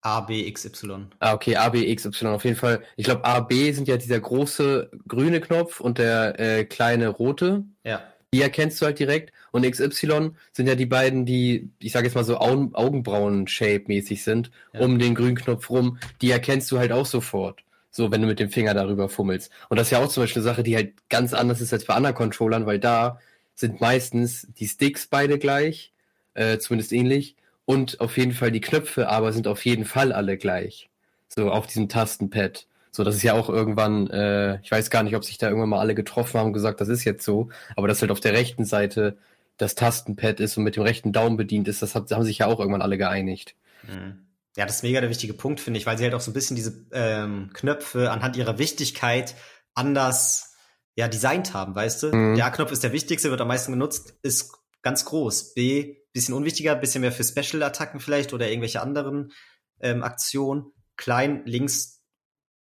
A, B, X, Y. Ah, okay, A, B, X, Y. Auf jeden Fall. Ich glaube, A, B sind ja dieser große grüne Knopf und der äh, kleine rote. Ja. Die erkennst du halt direkt. Und XY sind ja die beiden, die, ich sage jetzt mal so Augenbrauen-Shape-mäßig sind, ja. um den grünen Knopf rum. Die erkennst du halt auch sofort. So, wenn du mit dem Finger darüber fummelst. Und das ist ja auch zum Beispiel eine Sache, die halt ganz anders ist als bei anderen Controllern, weil da sind meistens die Sticks beide gleich, äh, zumindest ähnlich. Und auf jeden Fall die Knöpfe, aber sind auf jeden Fall alle gleich. So auf diesem Tastenpad. So, das ist ja auch irgendwann, äh, ich weiß gar nicht, ob sich da irgendwann mal alle getroffen haben und gesagt, das ist jetzt so, aber dass halt auf der rechten Seite das Tastenpad ist und mit dem rechten Daumen bedient ist. Das haben sich ja auch irgendwann alle geeinigt. Mhm. Ja, das ist mega der wichtige Punkt, finde ich, weil sie halt auch so ein bisschen diese ähm, Knöpfe anhand ihrer Wichtigkeit anders ja designt haben, weißt du? Mhm. Der A-Knopf ist der wichtigste, wird am meisten genutzt, ist ganz groß. B, bisschen unwichtiger, bisschen mehr für Special-Attacken vielleicht oder irgendwelche anderen ähm, Aktionen. Klein, links,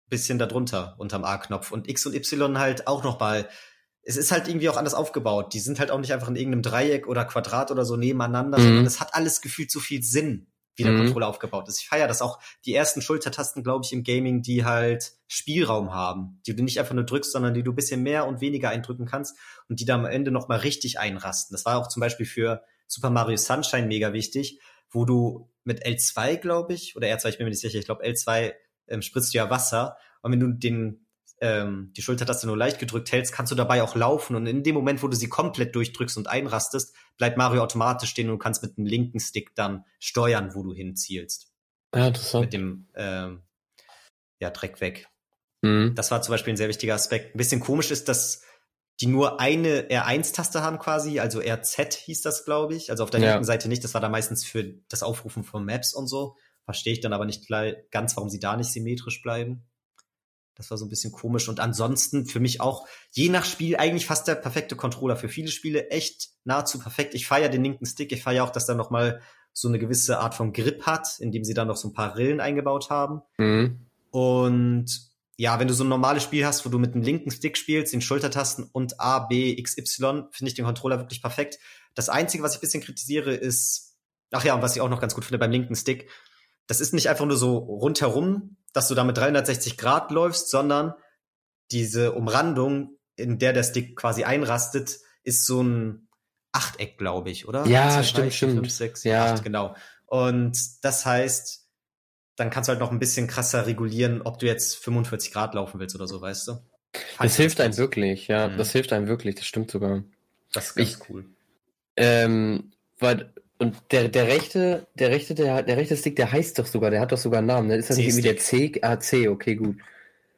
bisschen darunter, unterm A-Knopf. Und X und Y halt auch noch mal es ist halt irgendwie auch anders aufgebaut. Die sind halt auch nicht einfach in irgendeinem Dreieck oder Quadrat oder so nebeneinander, mhm. sondern es hat alles gefühlt so viel Sinn, wie der mhm. Controller aufgebaut ist. Ich feiere das auch. Die ersten Schultertasten, glaube ich, im Gaming, die halt Spielraum haben, die du nicht einfach nur drückst, sondern die du bisschen mehr und weniger eindrücken kannst und die da am Ende noch mal richtig einrasten. Das war auch zum Beispiel für Super Mario Sunshine mega wichtig, wo du mit L2, glaube ich, oder R2, ich bin mir nicht sicher, ich glaube L2 ähm, spritzt du ja Wasser und wenn du den ähm, die Schultertaste nur leicht gedrückt hältst, kannst du dabei auch laufen. Und in dem Moment, wo du sie komplett durchdrückst und einrastest, bleibt Mario automatisch stehen und du kannst mit dem linken Stick dann steuern, wo du hinzielst. Ja, interessant. Mit dem ähm, ja, Dreck weg. Mhm. Das war zum Beispiel ein sehr wichtiger Aspekt. Ein bisschen komisch ist, dass die nur eine R1-Taste haben quasi, also RZ hieß das, glaube ich. Also auf der ja. linken Seite nicht, das war da meistens für das Aufrufen von Maps und so. Verstehe ich dann aber nicht ganz, warum sie da nicht symmetrisch bleiben. Das war so ein bisschen komisch. Und ansonsten für mich auch je nach Spiel eigentlich fast der perfekte Controller. Für viele Spiele echt nahezu perfekt. Ich feiere den linken Stick. Ich feiere auch, dass da noch mal so eine gewisse Art von Grip hat, indem sie da noch so ein paar Rillen eingebaut haben. Mhm. Und ja, wenn du so ein normales Spiel hast, wo du mit dem linken Stick spielst, den Schultertasten und A, B, X, Y, finde ich den Controller wirklich perfekt. Das Einzige, was ich ein bisschen kritisiere, ist, ach ja, und was ich auch noch ganz gut finde beim linken Stick, das ist nicht einfach nur so rundherum dass du da mit 360 Grad läufst, sondern diese Umrandung, in der der Stick quasi einrastet, ist so ein Achteck, glaube ich, oder? Ja, 2, stimmt, 3, 4, stimmt. 5, 6, ja. 8, genau. Und das heißt, dann kannst du halt noch ein bisschen krasser regulieren, ob du jetzt 45 Grad laufen willst oder so, weißt du? Das, das hilft einem wirklich, ja, mhm. das hilft einem wirklich, das stimmt sogar. Das ist ganz ich, cool. Ähm, weil und der, der rechte, der rechte, der, der rechte Stick, der heißt doch sogar, der hat doch sogar einen Namen. Ne? Ist das nicht irgendwie der C? Ah, C, okay, gut.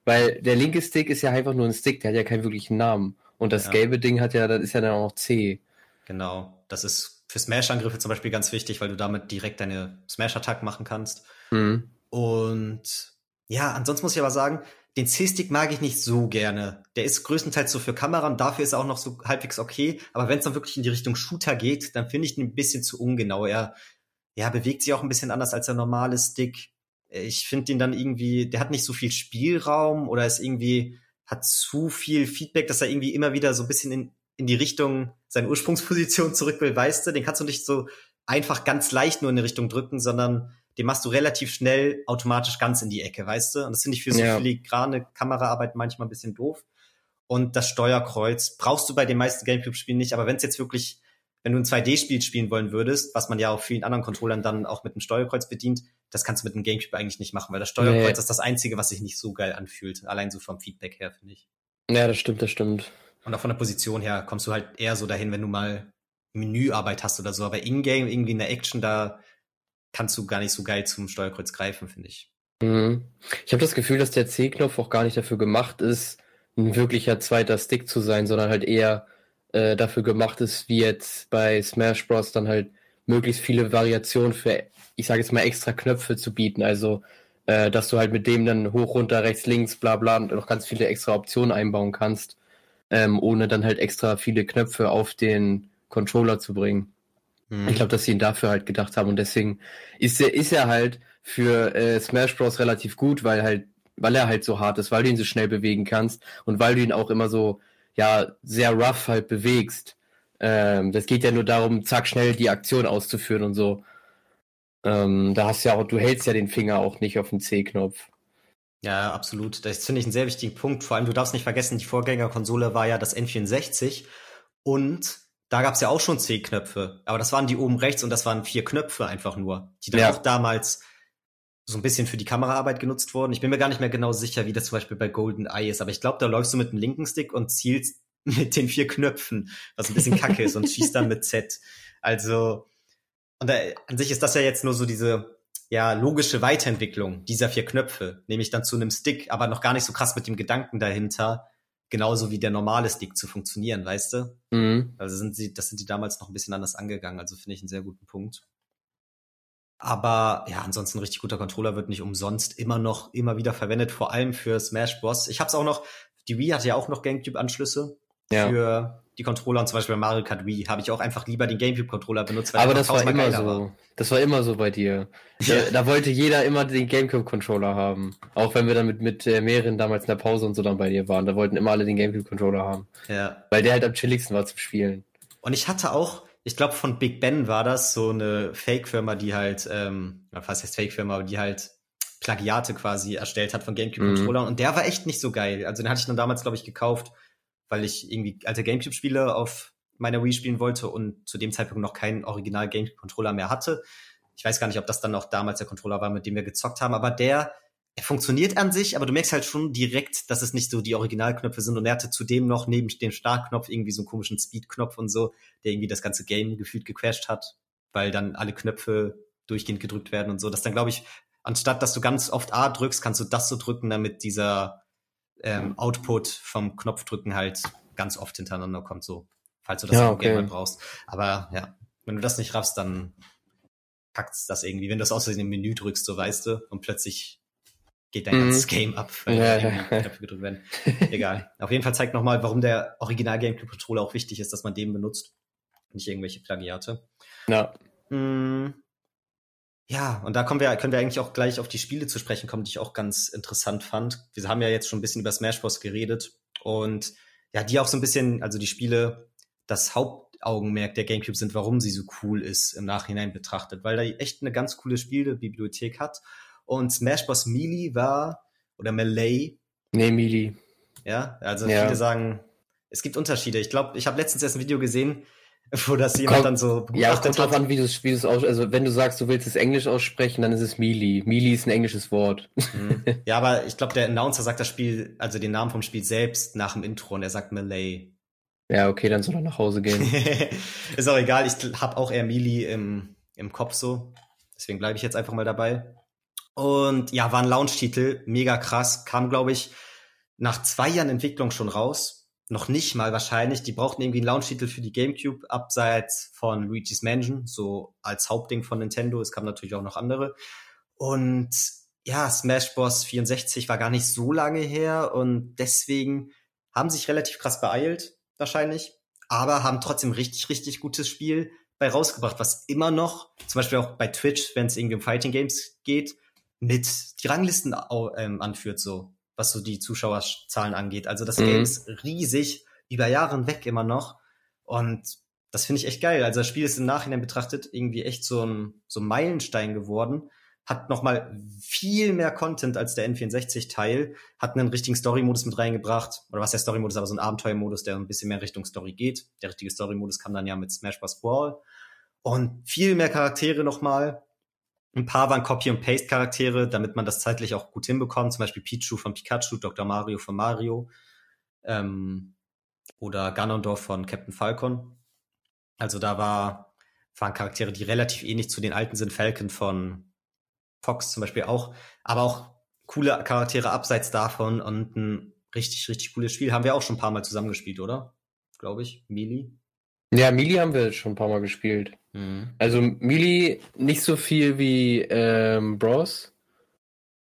Weil der linke Stick ist ja einfach nur ein Stick, der hat ja keinen wirklichen Namen. Und das ja. gelbe Ding hat ja, das ist ja dann auch noch C. Genau. Das ist für Smash-Angriffe zum Beispiel ganz wichtig, weil du damit direkt deine Smash-Attack machen kannst. Mhm. Und ja, ansonsten muss ich aber sagen, den C-Stick mag ich nicht so gerne. Der ist größtenteils so für Kamera und dafür ist er auch noch so halbwegs okay. Aber wenn es dann wirklich in die Richtung Shooter geht, dann finde ich ihn ein bisschen zu ungenau. Er ja, bewegt sich auch ein bisschen anders als der normale Stick. Ich finde ihn dann irgendwie, der hat nicht so viel Spielraum oder ist irgendwie, hat zu viel Feedback, dass er irgendwie immer wieder so ein bisschen in, in die Richtung seine Ursprungsposition zurück will, weißt du? Den kannst du nicht so einfach ganz leicht nur in eine Richtung drücken, sondern den machst du relativ schnell automatisch ganz in die Ecke, weißt du? Und das finde ich für so ja. filigrane Kameraarbeit manchmal ein bisschen doof. Und das Steuerkreuz brauchst du bei den meisten Gamecube-Spielen nicht, aber wenn es jetzt wirklich, wenn du ein 2D-Spiel spielen wollen würdest, was man ja auf vielen anderen Controllern dann auch mit dem Steuerkreuz bedient, das kannst du mit dem Gamecube eigentlich nicht machen, weil das Steuerkreuz nee. ist das Einzige, was sich nicht so geil anfühlt. Allein so vom Feedback her, finde ich. Ja, das stimmt, das stimmt. Und auch von der Position her kommst du halt eher so dahin, wenn du mal Menüarbeit hast oder so. Aber in-game, irgendwie in der Action, da kannst du gar nicht so geil zum Steuerkreuz greifen, finde ich. Mhm. Ich habe das Gefühl, dass der C-Knopf auch gar nicht dafür gemacht ist, ein wirklicher zweiter Stick zu sein, sondern halt eher äh, dafür gemacht ist, wie jetzt bei Smash Bros. dann halt möglichst viele Variationen für, ich sage jetzt mal, extra Knöpfe zu bieten. Also, äh, dass du halt mit dem dann hoch, runter, rechts, links, bla bla und noch ganz viele extra Optionen einbauen kannst, ähm, ohne dann halt extra viele Knöpfe auf den Controller zu bringen. Mhm. Ich glaube, dass sie ihn dafür halt gedacht haben und deswegen ist er, ist er halt für äh, Smash Bros. relativ gut, weil halt, weil er halt so hart ist, weil du ihn so schnell bewegen kannst und weil du ihn auch immer so, ja, sehr rough halt bewegst. Ähm, das geht ja nur darum, zack, schnell die Aktion auszuführen und so. Ähm, da hast du ja auch, du hältst ja den Finger auch nicht auf den C-Knopf. Ja, absolut. Das finde ich einen sehr wichtigen Punkt. Vor allem, du darfst nicht vergessen, die Vorgängerkonsole war ja das N64 und da gab's ja auch schon C-Knöpfe, aber das waren die oben rechts und das waren vier Knöpfe einfach nur, die dann ja. auch damals so ein bisschen für die Kameraarbeit genutzt wurden. Ich bin mir gar nicht mehr genau sicher, wie das zum Beispiel bei Golden Eye ist, aber ich glaube, da läufst du mit dem linken Stick und zielst mit den vier Knöpfen, was ein bisschen kacke ist und schießt dann mit Z. Also, und da, an sich ist das ja jetzt nur so diese ja logische Weiterentwicklung dieser vier Knöpfe, nämlich dann zu einem Stick, aber noch gar nicht so krass mit dem Gedanken dahinter, genauso wie der normale Stick zu funktionieren, weißt du? Mhm. Also sind sie, das sind die damals noch ein bisschen anders angegangen. Also finde ich einen sehr guten Punkt. Aber ja, ansonsten ein richtig guter Controller wird nicht umsonst immer noch, immer wieder verwendet, vor allem für Smash Bros. Ich habe es auch noch, die Wii hatte ja auch noch GameCube-Anschlüsse ja. für die Controller und zum Beispiel Mario Kart Wii habe ich auch einfach lieber den GameCube-Controller benutzt. Weil Aber das war immer so. War. Das war immer so bei dir. Da, da wollte jeder immer den GameCube-Controller haben. Auch wenn wir dann mit, mit äh, mehreren damals in der Pause und so dann bei dir waren. Da wollten immer alle den GameCube-Controller haben. Ja. Weil der halt am chilligsten war zum Spielen. Und ich hatte auch, ich glaube von Big Ben war das so eine Fake-Firma, die halt, ähm, fast jetzt Fake-Firma, aber die halt Plagiate quasi erstellt hat von GameCube-Controllern. Mhm. Und der war echt nicht so geil. Also den hatte ich dann damals, glaube ich, gekauft, weil ich irgendwie alte GameCube-Spiele auf meiner Wii spielen wollte und zu dem Zeitpunkt noch keinen Original GameCube-Controller mehr hatte. Ich weiß gar nicht, ob das dann auch damals der Controller war, mit dem wir gezockt haben, aber der, er funktioniert an sich, aber du merkst halt schon direkt, dass es nicht so die Originalknöpfe sind und er hatte zudem noch neben dem Startknopf irgendwie so einen komischen Speed-Knopf und so, der irgendwie das ganze Game gefühlt gecrashed hat, weil dann alle Knöpfe durchgehend gedrückt werden und so. Das dann, glaube ich, anstatt dass du ganz oft A drückst, kannst du das so drücken, damit dieser ähm, Output vom Knopfdrücken halt ganz oft hintereinander kommt, so, falls du das ja, okay. brauchst. Aber ja, wenn du das nicht raffst, dann packt's das irgendwie. Wenn du das aus dem Menü drückst, so weißt du, und plötzlich geht dein mhm. ganzes Game ab, weil ja, ja. Knöpfe gedrückt werden. Egal. Auf jeden Fall zeigt nochmal, warum der Original GameCube Controller auch wichtig ist, dass man den benutzt. Nicht irgendwelche Plagiate. Ja. Mm. Ja, und da kommen wir, können wir eigentlich auch gleich auf die Spiele zu sprechen kommen, die ich auch ganz interessant fand. Wir haben ja jetzt schon ein bisschen über Smash Bros. geredet und ja, die auch so ein bisschen, also die Spiele, das Hauptaugenmerk der GameCube sind, warum sie so cool ist im Nachhinein betrachtet, weil da echt eine ganz coole Spielebibliothek hat und Smash Bros. Melee war, oder Melee. Nee, Melee. Ja, also ja. viele sagen, es gibt Unterschiede. Ich glaube, ich habe letztens erst ein Video gesehen, wo das jemand Komm, dann so Ja, es kommt drauf an, wie du es wie du's aus, also wenn du sagst, du willst es Englisch aussprechen, dann ist es Melee. Melee ist ein englisches Wort. Mhm. Ja, aber ich glaube, der Announcer sagt das Spiel, also den Namen vom Spiel selbst nach dem Intro und er sagt Melee. Ja, okay, dann soll er nach Hause gehen. ist auch egal, ich habe auch eher Melee im, im Kopf so. Deswegen bleibe ich jetzt einfach mal dabei. Und ja, war ein Launch-Titel, mega krass. Kam, glaube ich, nach zwei Jahren Entwicklung schon raus. Noch nicht mal wahrscheinlich. Die brauchten irgendwie einen Launch-Titel für die GameCube, abseits von Luigi's Mansion, so als Hauptding von Nintendo. Es kamen natürlich auch noch andere. Und ja, Smash Bros. 64 war gar nicht so lange her und deswegen haben sich relativ krass beeilt, wahrscheinlich. Aber haben trotzdem richtig, richtig gutes Spiel bei rausgebracht, was immer noch, zum Beispiel auch bei Twitch, wenn es irgendwie um Fighting Games geht, mit die Ranglisten ähm, anführt, so was so die Zuschauerzahlen angeht. Also das mhm. Game ist riesig, über Jahre hinweg immer noch. Und das finde ich echt geil. Also das Spiel ist im Nachhinein betrachtet irgendwie echt so ein, so ein Meilenstein geworden. Hat nochmal viel mehr Content als der N64-Teil. Hat einen richtigen Story-Modus mit reingebracht. Oder was der Story-Modus, aber so ein Abenteuer-Modus, der ein bisschen mehr Richtung Story geht. Der richtige Story-Modus kam dann ja mit Smash Bros. Brawl. Und viel mehr Charaktere nochmal. Ein paar waren Copy- und Paste-Charaktere, damit man das zeitlich auch gut hinbekommt. Zum Beispiel Pichu von Pikachu, Dr. Mario von Mario ähm, oder Ganondorf von Captain Falcon. Also da war, waren Charaktere, die relativ ähnlich zu den alten sind. Falcon von Fox zum Beispiel auch. Aber auch coole Charaktere abseits davon und ein richtig, richtig cooles Spiel. Haben wir auch schon ein paar Mal zusammengespielt, oder? Glaube ich. Melee. Ja, Melee haben wir schon ein paar Mal gespielt. Mhm. Also Melee nicht so viel wie ähm, Bros,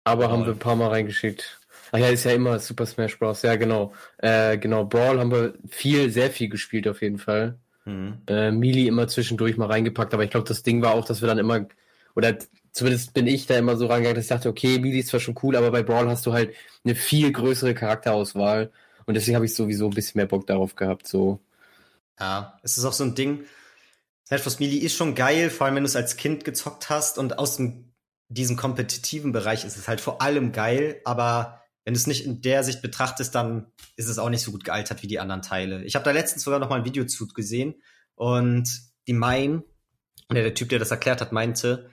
aber Brawl. haben wir ein paar Mal reingeschickt. Ach ja, ist ja immer Super Smash Bros. Ja, genau. Äh, genau, Brawl haben wir viel, sehr viel gespielt auf jeden Fall. Mhm. Äh, Melee immer zwischendurch mal reingepackt, aber ich glaube, das Ding war auch, dass wir dann immer, oder zumindest bin ich da immer so rangegangen, dass ich dachte, okay, Melee ist zwar schon cool, aber bei Brawl hast du halt eine viel größere Charakterauswahl und deswegen habe ich sowieso ein bisschen mehr Bock darauf gehabt, so. Ja, es ist auch so ein Ding, Smash Bros. Melee ist schon geil, vor allem wenn du es als Kind gezockt hast und aus dem, diesem kompetitiven Bereich ist es halt vor allem geil, aber wenn du es nicht in der Sicht betrachtest, dann ist es auch nicht so gut gealtert wie die anderen Teile. Ich habe da letztens sogar noch mal ein Video zu gesehen und die meinen, der, der Typ, der das erklärt hat, meinte,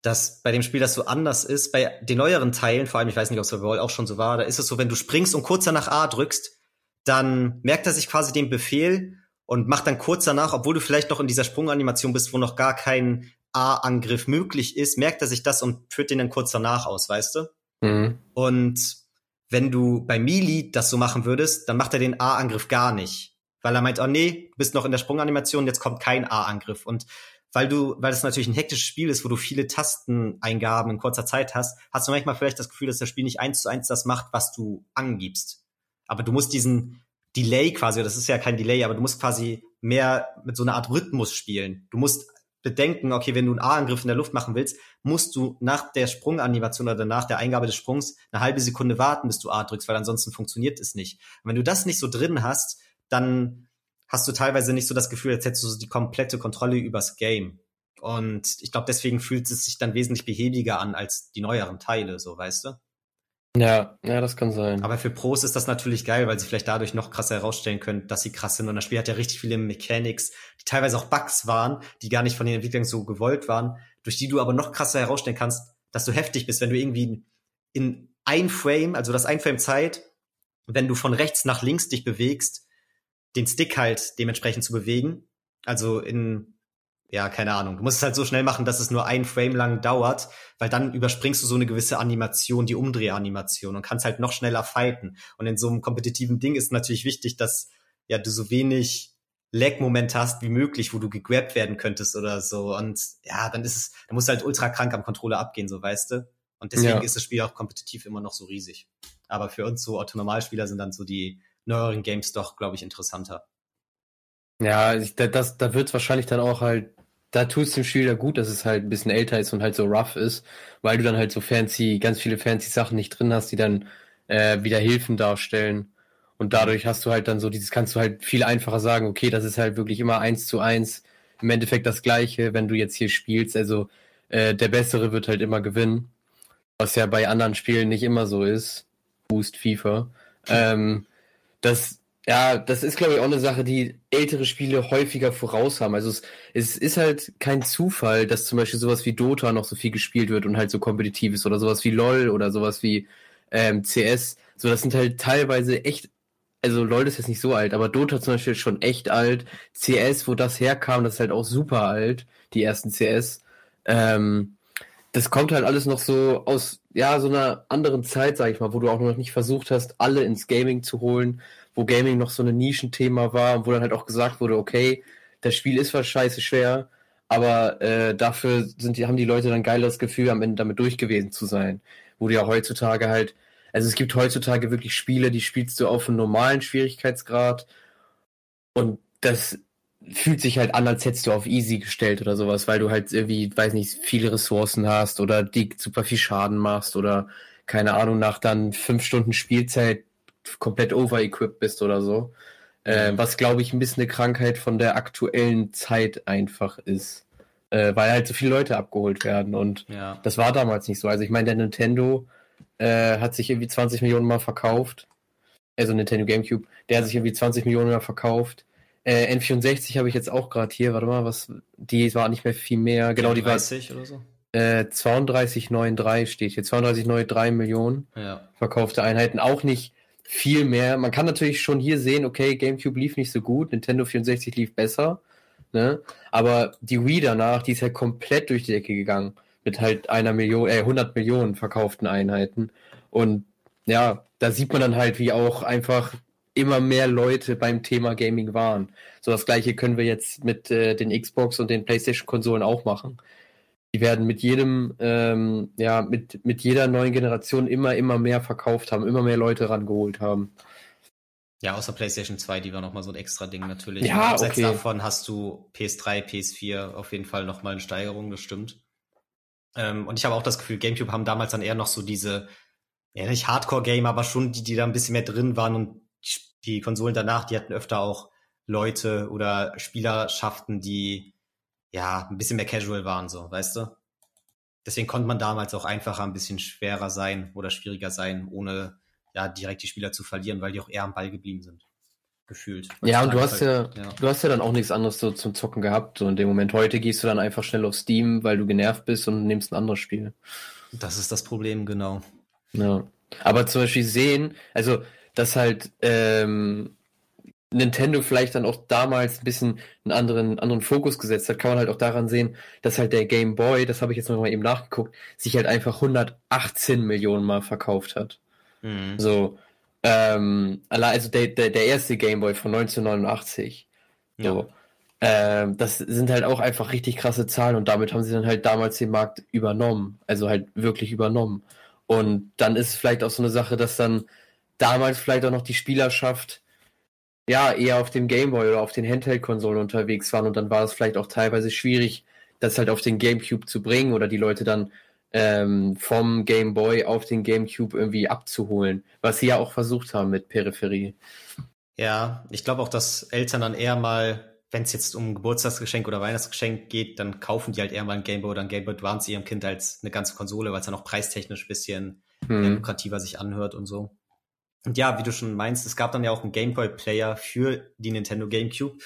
dass bei dem Spiel das so anders ist. Bei den neueren Teilen, vor allem, ich weiß nicht, ob es bei Brawl auch schon so war, da ist es so, wenn du springst und kurz danach A drückst, dann merkt er sich quasi den Befehl und macht dann kurz danach, obwohl du vielleicht noch in dieser Sprunganimation bist, wo noch gar kein A-Angriff möglich ist, merkt er sich das und führt den dann kurz danach aus, weißt du? Mhm. Und wenn du bei Melee das so machen würdest, dann macht er den A-Angriff gar nicht. Weil er meint, oh nee, du bist noch in der Sprunganimation, jetzt kommt kein A-Angriff. Und weil du, weil es natürlich ein hektisches Spiel ist, wo du viele Tasteneingaben in kurzer Zeit hast, hast du manchmal vielleicht das Gefühl, dass das Spiel nicht eins zu eins das macht, was du angibst. Aber du musst diesen Delay quasi, das ist ja kein Delay, aber du musst quasi mehr mit so einer Art Rhythmus spielen. Du musst bedenken, okay, wenn du einen A-Angriff in der Luft machen willst, musst du nach der Sprunganimation oder nach der Eingabe des Sprungs eine halbe Sekunde warten, bis du A drückst, weil ansonsten funktioniert es nicht. Und wenn du das nicht so drin hast, dann hast du teilweise nicht so das Gefühl, als hättest du so die komplette Kontrolle übers Game. Und ich glaube, deswegen fühlt es sich dann wesentlich behäbiger an als die neueren Teile, so weißt du? Ja, ja, das kann sein. Aber für Pros ist das natürlich geil, weil sie vielleicht dadurch noch krasser herausstellen können, dass sie krass sind. Und das Spiel hat ja richtig viele Mechanics, die teilweise auch Bugs waren, die gar nicht von den Entwicklern so gewollt waren, durch die du aber noch krasser herausstellen kannst, dass du heftig bist, wenn du irgendwie in ein Frame, also das ein Frame Zeit, wenn du von rechts nach links dich bewegst, den Stick halt dementsprechend zu bewegen. Also in ja, keine Ahnung. Du musst es halt so schnell machen, dass es nur ein Frame lang dauert, weil dann überspringst du so eine gewisse Animation, die Umdrehanimation und kannst halt noch schneller fighten. Und in so einem kompetitiven Ding ist natürlich wichtig, dass ja du so wenig Lag-Moment hast wie möglich, wo du gegrabt werden könntest oder so. Und ja, dann ist es, dann musst du halt ultra krank am Controller abgehen, so weißt du. Und deswegen ja. ist das Spiel auch kompetitiv immer noch so riesig. Aber für uns so Autonormalspieler sind dann so die neueren Games doch, glaube ich, interessanter. Ja, das, da wird es wahrscheinlich dann auch halt da tut es dem Spiel ja gut, dass es halt ein bisschen älter ist und halt so rough ist, weil du dann halt so fancy, ganz viele fancy Sachen nicht drin hast, die dann äh, wieder Hilfen darstellen. Und dadurch hast du halt dann so dieses, kannst du halt viel einfacher sagen, okay, das ist halt wirklich immer eins zu eins, im Endeffekt das Gleiche, wenn du jetzt hier spielst. Also äh, der Bessere wird halt immer gewinnen. Was ja bei anderen Spielen nicht immer so ist. Boost FIFA. Ähm, das, ja, das ist, glaube ich, auch eine Sache, die ältere Spiele häufiger voraus haben. Also es, es ist halt kein Zufall, dass zum Beispiel sowas wie Dota noch so viel gespielt wird und halt so kompetitiv ist oder sowas wie LOL oder sowas wie ähm, CS. So, das sind halt teilweise echt, also LOL ist jetzt nicht so alt, aber Dota zum Beispiel ist schon echt alt. CS, wo das herkam, das ist halt auch super alt, die ersten CS. Ähm, das kommt halt alles noch so aus, ja, so einer anderen Zeit, sag ich mal, wo du auch noch nicht versucht hast, alle ins Gaming zu holen wo Gaming noch so ein Nischenthema war und wo dann halt auch gesagt wurde, okay, das Spiel ist zwar scheiße schwer, aber äh, dafür sind die, haben die Leute dann geiles Gefühl, am Ende damit durch gewesen zu sein. Wo du ja heutzutage halt, also es gibt heutzutage wirklich Spiele, die spielst du auf einem normalen Schwierigkeitsgrad und das fühlt sich halt an, als hättest du auf easy gestellt oder sowas, weil du halt irgendwie, weiß nicht, viele Ressourcen hast oder die super viel Schaden machst oder keine Ahnung, nach dann fünf Stunden Spielzeit komplett overequipped bist oder so. Äh, was, glaube ich, ein bisschen eine Krankheit von der aktuellen Zeit einfach ist. Äh, weil halt so viele Leute abgeholt werden. Und ja. das war damals nicht so. Also ich meine, der Nintendo äh, hat sich irgendwie 20 Millionen Mal verkauft. Also Nintendo GameCube, der hat sich irgendwie 20 Millionen Mal verkauft. Äh, N64 habe ich jetzt auch gerade hier, warte mal, was, die war nicht mehr viel mehr. Genau, die war. oder so? Äh, 32,93 steht hier. 32,93 Millionen ja. verkaufte Einheiten. Auch nicht viel mehr. Man kann natürlich schon hier sehen, okay, GameCube lief nicht so gut, Nintendo 64 lief besser, ne? Aber die Wii danach, die ist halt komplett durch die Decke gegangen mit halt einer Million, äh, 100 Millionen verkauften Einheiten. Und ja, da sieht man dann halt, wie auch einfach immer mehr Leute beim Thema Gaming waren. So das gleiche können wir jetzt mit äh, den Xbox und den PlayStation-Konsolen auch machen die werden mit jedem, ähm, ja, mit, mit jeder neuen Generation immer, immer mehr verkauft haben, immer mehr Leute rangeholt haben. Ja, außer PlayStation 2, die war nochmal so ein extra Ding natürlich. Ja, Abseits okay. davon hast du PS3, PS4 auf jeden Fall nochmal eine Steigerung, das stimmt. Ähm, und ich habe auch das Gefühl, GameCube haben damals dann eher noch so diese, ja nicht Hardcore-Game, aber schon die, die da ein bisschen mehr drin waren und die Konsolen danach, die hatten öfter auch Leute oder Spielerschaften, die ja, ein bisschen mehr casual waren, so, weißt du? Deswegen konnte man damals auch einfacher ein bisschen schwerer sein oder schwieriger sein, ohne ja direkt die Spieler zu verlieren, weil die auch eher am Ball geblieben sind. Gefühlt. Ja, und du hast ja, ja, du hast ja dann auch nichts anderes so zum Zocken gehabt. So in dem Moment heute gehst du dann einfach schnell auf Steam, weil du genervt bist und nimmst ein anderes Spiel. Das ist das Problem, genau. Ja. Aber zum Beispiel sehen, also dass halt ähm, Nintendo vielleicht dann auch damals ein bisschen einen anderen, anderen Fokus gesetzt hat, kann man halt auch daran sehen, dass halt der Game Boy, das habe ich jetzt noch mal eben nachgeguckt, sich halt einfach 118 Millionen Mal verkauft hat. Mhm. So, ähm, also der, der, der erste Gameboy von 1989. So. Ja. Ähm, das sind halt auch einfach richtig krasse Zahlen und damit haben sie dann halt damals den Markt übernommen. Also halt wirklich übernommen. Und dann ist es vielleicht auch so eine Sache, dass dann damals vielleicht auch noch die Spielerschaft ja eher auf dem Gameboy oder auf den Handheld-Konsolen unterwegs waren und dann war es vielleicht auch teilweise schwierig, das halt auf den Gamecube zu bringen oder die Leute dann ähm, vom Game Boy auf den GameCube irgendwie abzuholen, was sie ja auch versucht haben mit Peripherie. Ja, ich glaube auch, dass Eltern dann eher mal, wenn es jetzt um Geburtstagsgeschenk oder Weihnachtsgeschenk geht, dann kaufen die halt eher mal ein Game Boy oder ein Game Boy Advance ihrem Kind als eine ganze Konsole, weil es dann auch preistechnisch ein bisschen hm. lukrativer sich anhört und so. Und ja, wie du schon meinst, es gab dann ja auch einen Game Boy Player für die Nintendo GameCube.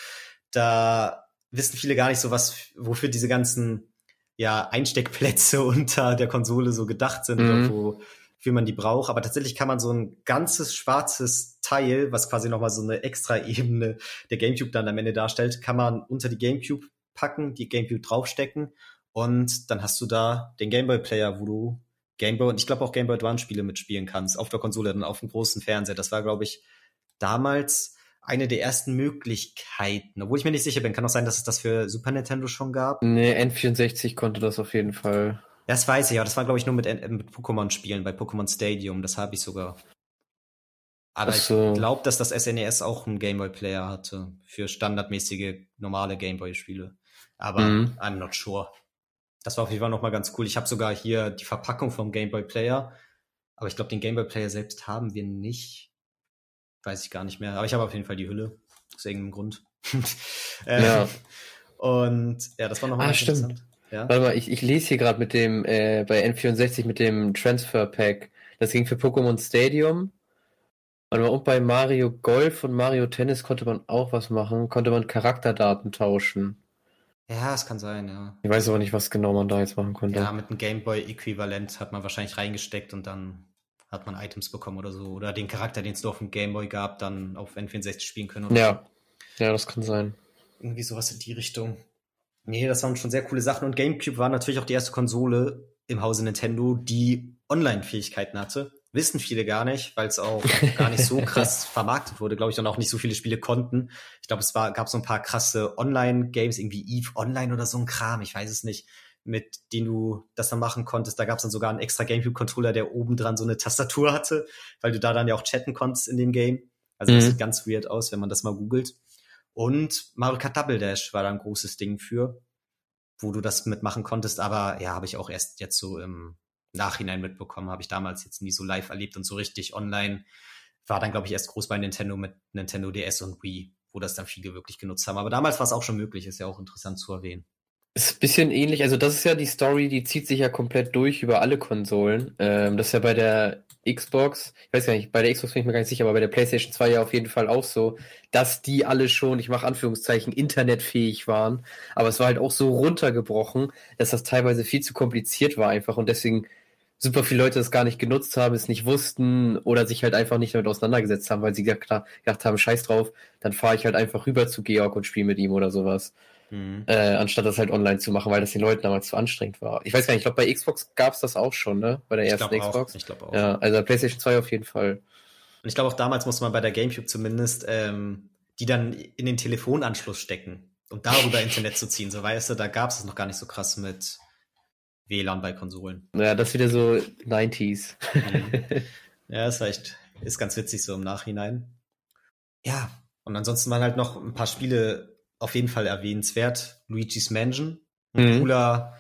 Da wissen viele gar nicht so was, wofür diese ganzen ja, Einsteckplätze unter der Konsole so gedacht sind mhm. oder wofür man die braucht. Aber tatsächlich kann man so ein ganzes schwarzes Teil, was quasi nochmal so eine extra Ebene der GameCube dann am Ende darstellt, kann man unter die GameCube packen, die GameCube draufstecken und dann hast du da den Gameboy Player, wo du Gameboy und ich glaube auch Gameboy Advance Spiele mitspielen kannst auf der Konsole dann auf dem großen Fernseher. Das war glaube ich damals eine der ersten Möglichkeiten. Obwohl ich mir nicht sicher bin, kann auch sein, dass es das für Super Nintendo schon gab. Nee, N64 konnte das auf jeden Fall. Das weiß ich, aber das war, glaube ich, nur mit, mit Pokémon-Spielen, bei Pokémon Stadium. Das habe ich sogar. Aber so. ich glaube, dass das SNES e auch einen Gameboy-Player hatte. Für standardmäßige, normale Gameboy-Spiele. Aber mhm. I'm not sure. Das war auf jeden Fall nochmal ganz cool. Ich habe sogar hier die Verpackung vom Gameboy-Player. Aber ich glaube, den Gameboy-Player selbst haben wir nicht weiß ich gar nicht mehr. Aber ich habe auf jeden Fall die Hülle. Aus irgendeinem Grund. äh, ja. Und ja, das war nochmal ah, stimmt. Ja? Warte mal, ich, ich lese hier gerade mit dem, äh, bei N64 mit dem Transfer Pack. Das ging für Pokémon Stadium. Warte mal, und bei Mario Golf und Mario Tennis konnte man auch was machen. Konnte man Charakterdaten tauschen. Ja, es kann sein, ja. Ich weiß aber nicht, was genau man da jetzt machen konnte. Ja, mit einem Gameboy-Äquivalent hat man wahrscheinlich reingesteckt und dann hat man Items bekommen oder so. Oder den Charakter, den es nur auf dem Gameboy gab, dann auf N64 spielen können. ja. So. Ja, das kann sein. Irgendwie sowas in die Richtung. Nee, das waren schon sehr coole Sachen. Und GameCube war natürlich auch die erste Konsole im Hause Nintendo, die Online-Fähigkeiten hatte. Wissen viele gar nicht, weil es auch gar nicht so krass vermarktet wurde, glaube ich, und auch nicht so viele Spiele konnten. Ich glaube, es war, gab so ein paar krasse Online-Games, irgendwie Eve Online oder so ein Kram, ich weiß es nicht mit denen du das dann machen konntest. Da gab es dann sogar einen extra GameCube-Controller, der oben dran so eine Tastatur hatte, weil du da dann ja auch chatten konntest in dem Game. Also das mhm. sieht ganz weird aus, wenn man das mal googelt. Und Mario Kart Double Dash war da ein großes Ding für, wo du das mitmachen konntest. Aber ja, habe ich auch erst jetzt so im Nachhinein mitbekommen, habe ich damals jetzt nie so live erlebt und so richtig online war dann, glaube ich, erst groß bei Nintendo mit Nintendo DS und Wii, wo das dann viele wirklich genutzt haben. Aber damals war es auch schon möglich, ist ja auch interessant zu erwähnen. Ist ein bisschen ähnlich, also das ist ja die Story, die zieht sich ja komplett durch über alle Konsolen. Ähm, das ist ja bei der Xbox, ich weiß gar nicht, bei der Xbox bin ich mir gar nicht sicher, aber bei der PlayStation 2 ja auf jeden Fall auch so, dass die alle schon, ich mache Anführungszeichen, internetfähig waren. Aber es war halt auch so runtergebrochen, dass das teilweise viel zu kompliziert war einfach und deswegen super viele Leute das gar nicht genutzt haben, es nicht wussten oder sich halt einfach nicht damit auseinandergesetzt haben, weil sie gedacht, gedacht haben, scheiß drauf, dann fahre ich halt einfach rüber zu Georg und spiele mit ihm oder sowas. Mhm. Äh, anstatt das halt online zu machen, weil das den Leuten damals zu anstrengend war. Ich weiß gar nicht, ich glaube, bei Xbox gab es das auch schon, ne? Bei der ich ersten Xbox. Auch. Ich glaube auch. Ja, also PlayStation 2 auf jeden Fall. Und ich glaube auch damals musste man bei der GameCube zumindest ähm, die dann in den Telefonanschluss stecken um darüber Internet zu ziehen. So weißt du, da gab es es noch gar nicht so krass mit WLAN bei Konsolen. Ja, das ist wieder so 90s. Mhm. Ja, ist echt, ist ganz witzig so im Nachhinein. Ja, und ansonsten waren halt noch ein paar Spiele auf jeden Fall erwähnenswert. Luigi's Mansion. Ein mhm. cooler,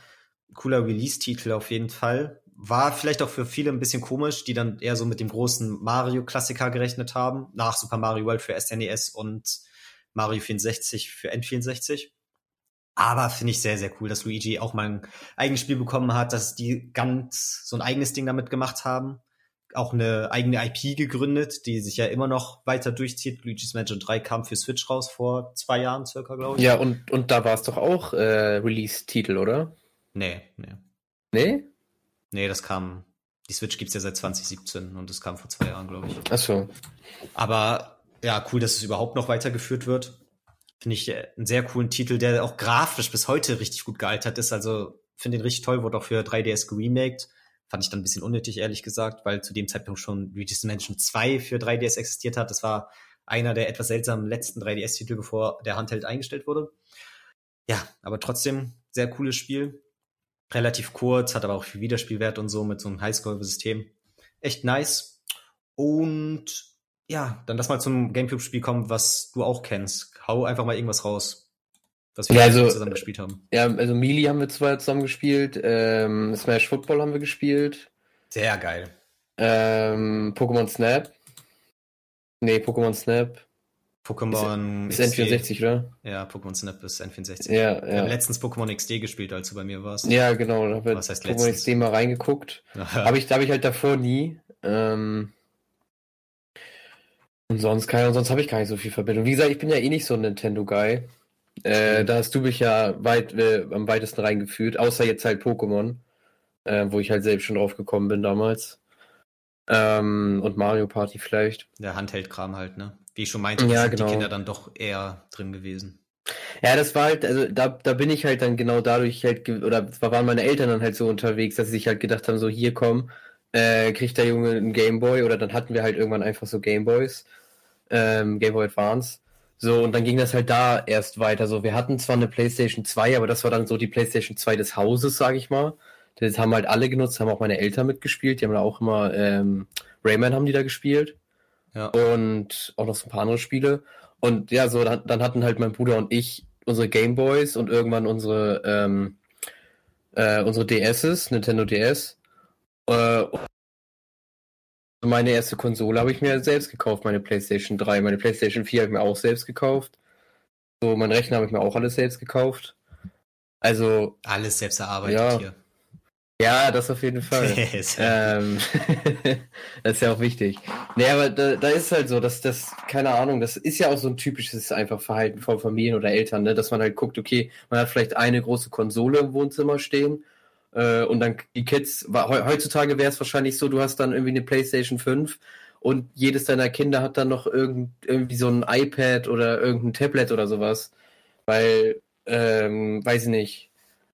cooler Release-Titel auf jeden Fall. War vielleicht auch für viele ein bisschen komisch, die dann eher so mit dem großen Mario-Klassiker gerechnet haben. Nach Super Mario World für SNES e und Mario 64 für N64. Aber finde ich sehr, sehr cool, dass Luigi auch mal ein eigenes Spiel bekommen hat, dass die ganz so ein eigenes Ding damit gemacht haben auch eine eigene IP gegründet, die sich ja immer noch weiter durchzieht. Luigi's Mansion 3 kam für Switch raus vor zwei Jahren circa, glaube ich. Ja, und, und da war es doch auch äh, Release-Titel, oder? Nee, nee. Nee? Nee, das kam. Die Switch gibt's ja seit 2017 und das kam vor zwei Jahren, glaube ich. Ach so. Aber ja, cool, dass es überhaupt noch weitergeführt wird. Finde ich äh, einen sehr coolen Titel, der auch grafisch bis heute richtig gut gealtert ist. Also finde den richtig toll, wurde auch für 3DS geremaked Fand ich dann ein bisschen unnötig, ehrlich gesagt, weil zu dem Zeitpunkt schon Luigi's Mansion 2 für 3DS existiert hat. Das war einer der etwas seltsamen letzten 3DS-Titel, bevor der Handheld eingestellt wurde. Ja, aber trotzdem sehr cooles Spiel. Relativ kurz, hat aber auch viel Wiederspielwert und so mit so einem Highscore-System. Echt nice. Und ja, dann lass mal zum Gamecube-Spiel kommen, was du auch kennst. Hau einfach mal irgendwas raus, was wir ja, also, zusammen gespielt haben. Ja, also Melee haben wir zwei zusammen gespielt, ähm, Smash Football haben wir gespielt. Sehr geil. Ähm, Pokémon Snap. Nee, Pokémon Snap. Pokémon ist, ist N64, oder? Ja, Pokémon Snap ist N64. Ja, ja. Wir haben letztens Pokémon XD gespielt, als du bei mir warst. Ja, genau. Da habe Was heißt Pokémon letztens? XD mal reingeguckt. Aber ich, da habe ich halt davor nie. Ähm, und sonst, keine, sonst habe ich gar nicht so viel Verbindung. Wie gesagt, ich bin ja eh nicht so ein Nintendo-Guy. Äh, da hast du mich ja weit, äh, am weitesten reingeführt, außer jetzt halt Pokémon, äh, wo ich halt selbst schon drauf gekommen bin damals. Ähm, und Mario Party vielleicht. Der Handheld-Kram halt, ne? Wie ich schon meinte, ja, sind genau. die Kinder dann doch eher drin gewesen. Ja, das war halt, also da, da bin ich halt dann genau dadurch halt, oder waren meine Eltern dann halt so unterwegs, dass sie sich halt gedacht haben, so hier komm, äh, kriegt der Junge einen Gameboy oder dann hatten wir halt irgendwann einfach so Gameboys, ähm, Gameboy Advance. So, und dann ging das halt da erst weiter. So, wir hatten zwar eine PlayStation 2, aber das war dann so die PlayStation 2 des Hauses, sag ich mal. Das haben halt alle genutzt, haben auch meine Eltern mitgespielt. Die haben da auch immer ähm, Rayman haben die da gespielt. Ja. Und auch noch so ein paar andere Spiele. Und ja, so dann, dann hatten halt mein Bruder und ich unsere Gameboys und irgendwann unsere ähm, äh, unsere DSs, Nintendo DS. Äh, meine erste Konsole habe ich mir selbst gekauft, meine PlayStation 3. Meine PlayStation 4 habe ich mir auch selbst gekauft. So, mein Rechner habe ich mir auch alles selbst gekauft. Also. Alles selbst erarbeitet ja. hier. Ja, das auf jeden Fall. ähm, das ist ja auch wichtig. Nee, aber da, da ist halt so, dass das, keine Ahnung, das ist ja auch so ein typisches einfach Verhalten von Familien oder Eltern, ne? dass man halt guckt, okay, man hat vielleicht eine große Konsole im Wohnzimmer stehen äh, und dann die Kids, heutzutage wäre es wahrscheinlich so, du hast dann irgendwie eine Playstation 5 und jedes deiner Kinder hat dann noch irgend, irgendwie so ein iPad oder irgendein Tablet oder sowas, weil, ähm, weiß ich nicht,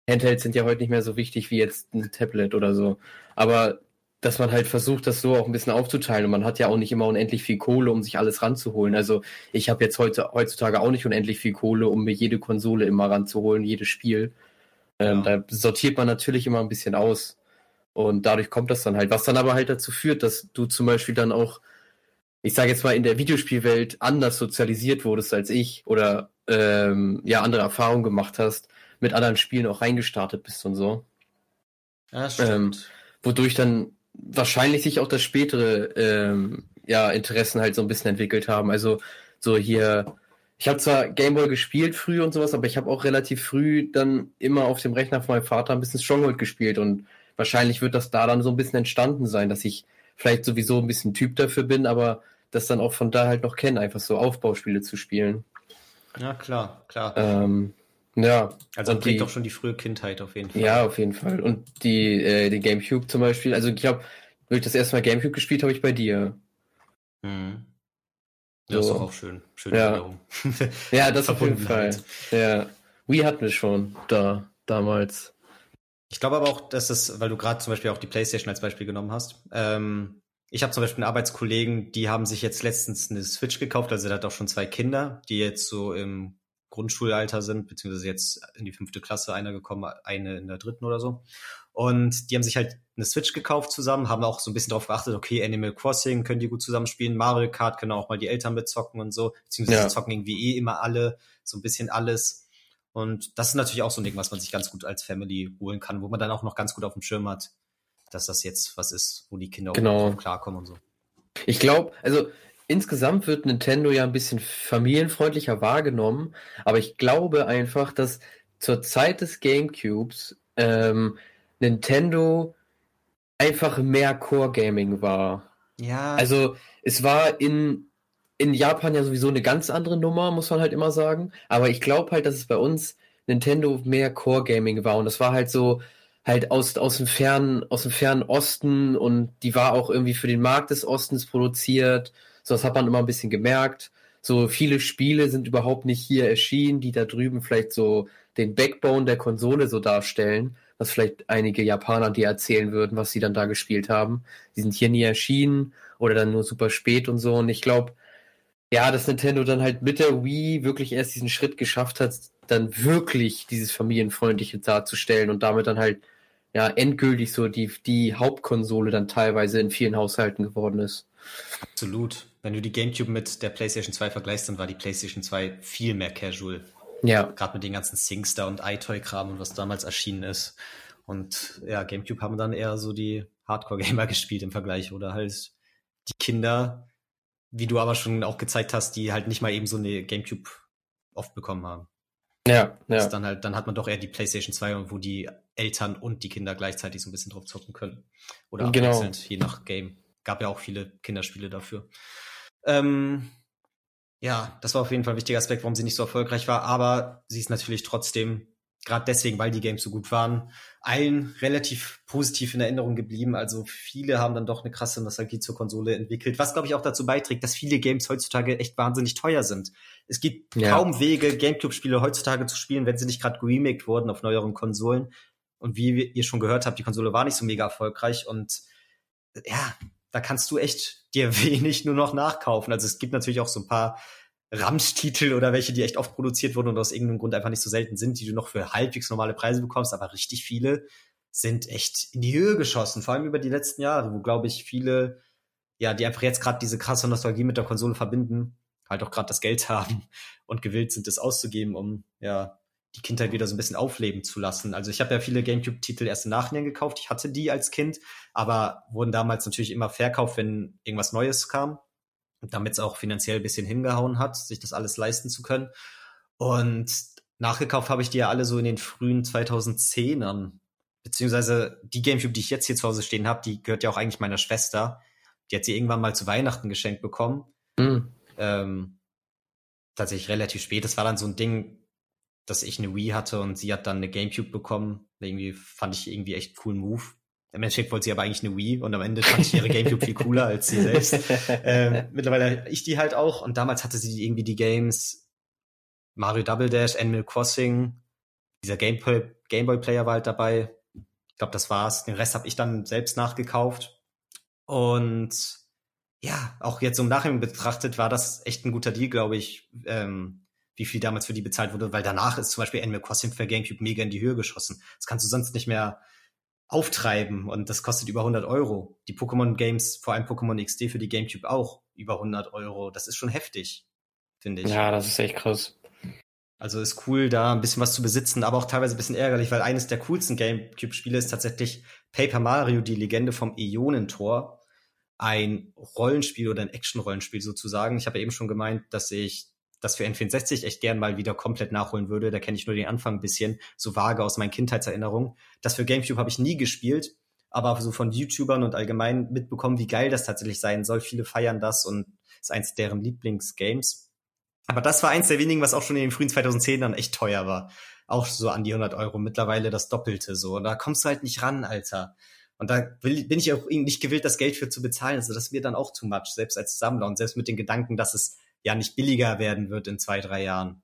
Handhelds sind ja heute nicht mehr so wichtig wie jetzt ein Tablet oder so. Aber dass man halt versucht, das so auch ein bisschen aufzuteilen. Und man hat ja auch nicht immer unendlich viel Kohle, um sich alles ranzuholen. Also ich habe jetzt heute heutzutage auch nicht unendlich viel Kohle, um mir jede Konsole immer ranzuholen, jedes Spiel. Ähm, ja. Da sortiert man natürlich immer ein bisschen aus. Und dadurch kommt das dann halt. Was dann aber halt dazu führt, dass du zum Beispiel dann auch, ich sage jetzt mal, in der Videospielwelt anders sozialisiert wurdest als ich oder ähm, ja andere Erfahrungen gemacht hast mit anderen Spielen auch reingestartet bist und so. Ja, stimmt. Ähm, wodurch dann wahrscheinlich sich auch das spätere ähm, ja, Interessen halt so ein bisschen entwickelt haben. Also so hier, ich habe zwar Gameboy gespielt früh und sowas, aber ich habe auch relativ früh dann immer auf dem Rechner von meinem Vater ein bisschen Stronghold gespielt und wahrscheinlich wird das da dann so ein bisschen entstanden sein, dass ich vielleicht sowieso ein bisschen Typ dafür bin, aber das dann auch von da halt noch kenne, einfach so Aufbauspiele zu spielen. Ja, klar, klar. Ähm, ja. Also man trägt doch schon die frühe Kindheit auf jeden Fall. Ja, auf jeden Fall. Und die, äh, die Gamecube zum Beispiel, also ich glaube, wenn ich das erste Mal Gamecube gespielt habe, ich bei dir. Mhm. Ja, so. ist doch auch schön. Schöne ja. Erinnerung. ja, das auf jeden Fall. Ja. Wii hatten wir schon da, damals. Ich glaube aber auch, dass es, weil du gerade zum Beispiel auch die Playstation als Beispiel genommen hast, ähm, ich habe zum Beispiel einen Arbeitskollegen, die haben sich jetzt letztens eine Switch gekauft, also der hat auch schon zwei Kinder, die jetzt so im Grundschulalter sind, beziehungsweise jetzt in die fünfte Klasse einer gekommen, eine in der dritten oder so. Und die haben sich halt eine Switch gekauft zusammen, haben auch so ein bisschen darauf geachtet, okay, Animal Crossing können die gut zusammenspielen, Mario Kart können auch mal die Eltern mitzocken und so, beziehungsweise ja. zocken irgendwie eh immer alle, so ein bisschen alles. Und das ist natürlich auch so ein Ding, was man sich ganz gut als Family holen kann, wo man dann auch noch ganz gut auf dem Schirm hat, dass das jetzt was ist, wo die Kinder genau. auch klarkommen und so. Ich glaube, also insgesamt wird Nintendo ja ein bisschen familienfreundlicher wahrgenommen, aber ich glaube einfach, dass zur Zeit des GameCubes ähm, Nintendo einfach mehr Core Gaming war. Ja. Also es war in, in Japan ja sowieso eine ganz andere Nummer, muss man halt immer sagen. Aber ich glaube halt, dass es bei uns Nintendo mehr Core Gaming war. Und das war halt so, halt aus, aus dem fernen, aus dem fernen Osten und die war auch irgendwie für den Markt des Ostens produziert. So, das hat man immer ein bisschen gemerkt. So viele Spiele sind überhaupt nicht hier erschienen, die da drüben vielleicht so den Backbone der Konsole so darstellen, was vielleicht einige Japaner dir erzählen würden, was sie dann da gespielt haben. Die sind hier nie erschienen oder dann nur super spät und so. Und ich glaube, ja, dass Nintendo dann halt mit der Wii wirklich erst diesen Schritt geschafft hat, dann wirklich dieses familienfreundliche darzustellen und damit dann halt ja endgültig so die, die Hauptkonsole dann teilweise in vielen Haushalten geworden ist. Absolut. Wenn du die GameCube mit der PlayStation 2 vergleichst, dann war die PlayStation 2 viel mehr casual. Ja. Gerade mit den ganzen Singster und iToy-Kram und was damals erschienen ist. Und ja, GameCube haben dann eher so die Hardcore-Gamer gespielt im Vergleich oder halt die Kinder, wie du aber schon auch gezeigt hast, die halt nicht mal eben so eine GameCube oft bekommen haben. Ja, ja. dann halt, dann hat man doch eher die PlayStation 2, wo die Eltern und die Kinder gleichzeitig so ein bisschen drauf zocken können. Oder genau. abwechselnd, je nach Game. Gab ja auch viele Kinderspiele dafür. Ähm, ja, das war auf jeden Fall ein wichtiger Aspekt, warum sie nicht so erfolgreich war, aber sie ist natürlich trotzdem gerade deswegen, weil die Games so gut waren, allen relativ positiv in Erinnerung geblieben. Also viele haben dann doch eine krasse Nostalgie zur Konsole entwickelt, was glaube ich auch dazu beiträgt, dass viele Games heutzutage echt wahnsinnig teuer sind. Es gibt ja. kaum Wege, Gamecube-Spiele heutzutage zu spielen, wenn sie nicht gerade geremaked wurden auf neueren Konsolen. Und wie ihr schon gehört habt, die Konsole war nicht so mega erfolgreich und ja, da kannst du echt dir wenig nur noch nachkaufen. Also es gibt natürlich auch so ein paar Ramsch-Titel oder welche, die echt oft produziert wurden und aus irgendeinem Grund einfach nicht so selten sind, die du noch für halbwegs normale Preise bekommst, aber richtig viele sind echt in die Höhe geschossen, vor allem über die letzten Jahre, wo, glaube ich, viele, ja, die einfach jetzt gerade diese krasse Nostalgie mit der Konsole verbinden, halt auch gerade das Geld haben und gewillt sind, es auszugeben, um, ja, die Kindheit wieder so ein bisschen aufleben zu lassen. Also ich habe ja viele GameCube-Titel erst im Nachhinein gekauft. Ich hatte die als Kind, aber wurden damals natürlich immer verkauft, wenn irgendwas Neues kam damit es auch finanziell ein bisschen hingehauen hat, sich das alles leisten zu können. Und nachgekauft habe ich die ja alle so in den frühen 2010ern. Beziehungsweise die Gamecube, die ich jetzt hier zu Hause stehen habe, die gehört ja auch eigentlich meiner Schwester. Die hat sie irgendwann mal zu Weihnachten geschenkt bekommen. Mhm. Ähm, tatsächlich relativ spät. Das war dann so ein Ding, dass ich eine Wii hatte und sie hat dann eine Gamecube bekommen. Irgendwie fand ich irgendwie echt coolen Move. Im Endeffekt wollte sie aber eigentlich eine Wii und am Ende fand ich ihre Gamecube viel cooler als sie selbst. Ähm, mittlerweile ich die halt auch und damals hatte sie irgendwie die Games Mario Double Dash, Animal Crossing, dieser Gameboy, Gameboy Player war halt dabei. Ich glaube, das war's. Den Rest habe ich dann selbst nachgekauft. Und ja, auch jetzt im Nachhinein betrachtet war das echt ein guter Deal, glaube ich, ähm, wie viel damals für die bezahlt wurde, weil danach ist zum Beispiel Animal Crossing für Gamecube mega in die Höhe geschossen. Das kannst du sonst nicht mehr auftreiben und das kostet über 100 Euro. Die Pokémon Games, vor allem Pokémon XD für die Gamecube auch über 100 Euro. Das ist schon heftig, finde ich. Ja, das ist echt krass. Also ist cool, da ein bisschen was zu besitzen, aber auch teilweise ein bisschen ärgerlich, weil eines der coolsten Gamecube-Spiele ist tatsächlich Paper Mario, die Legende vom Ionentor. Ein Rollenspiel oder ein Action-Rollenspiel sozusagen. Ich habe ja eben schon gemeint, dass ich das für N64 echt gern mal wieder komplett nachholen würde. Da kenne ich nur den Anfang ein bisschen, so vage aus meinen Kindheitserinnerungen. Das für GameCube habe ich nie gespielt, aber so von YouTubern und allgemein mitbekommen, wie geil das tatsächlich sein soll. Viele feiern das und ist eins deren Lieblingsgames. Aber das war eins der wenigen, was auch schon in den frühen 2010ern echt teuer war. Auch so an die 100 Euro, mittlerweile das Doppelte so. Und da kommst du halt nicht ran, Alter. Und da will, bin ich auch nicht gewillt, das Geld für zu bezahlen. Also das wird dann auch too much, selbst als Sammler und selbst mit den Gedanken, dass es ja nicht billiger werden wird in zwei, drei Jahren.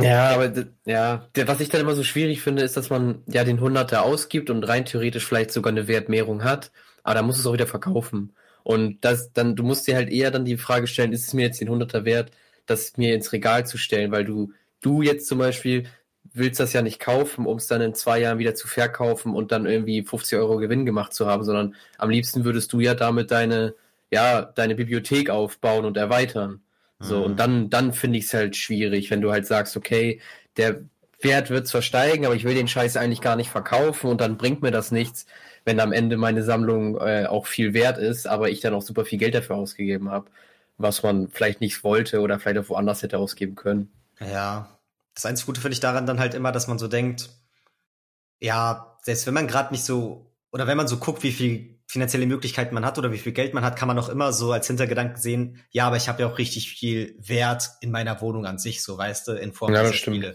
Ja, aber ja, was ich dann immer so schwierig finde, ist, dass man ja den Hunderter ausgibt und rein theoretisch vielleicht sogar eine Wertmehrung hat, aber da muss es auch wieder verkaufen. Und das dann, du musst dir halt eher dann die Frage stellen, ist es mir jetzt den Hunderter wert, das mir ins Regal zu stellen, weil du, du jetzt zum Beispiel willst das ja nicht kaufen, um es dann in zwei Jahren wieder zu verkaufen und dann irgendwie 50 Euro Gewinn gemacht zu haben, sondern am liebsten würdest du ja damit deine, ja, deine Bibliothek aufbauen und erweitern. So, mhm. und dann, dann finde ich es halt schwierig, wenn du halt sagst, okay, der Wert wird zwar steigen, aber ich will den Scheiß eigentlich gar nicht verkaufen und dann bringt mir das nichts, wenn am Ende meine Sammlung äh, auch viel wert ist, aber ich dann auch super viel Geld dafür ausgegeben habe, was man vielleicht nicht wollte oder vielleicht auch woanders hätte ausgeben können. Ja, das einzige Gute finde ich daran dann halt immer, dass man so denkt, ja, selbst wenn man gerade nicht so, oder wenn man so guckt, wie viel finanzielle Möglichkeiten man hat oder wie viel Geld man hat, kann man auch immer so als Hintergedanken sehen, ja, aber ich habe ja auch richtig viel Wert in meiner Wohnung an sich, so weißt du, in Form ja, dieser Spiele.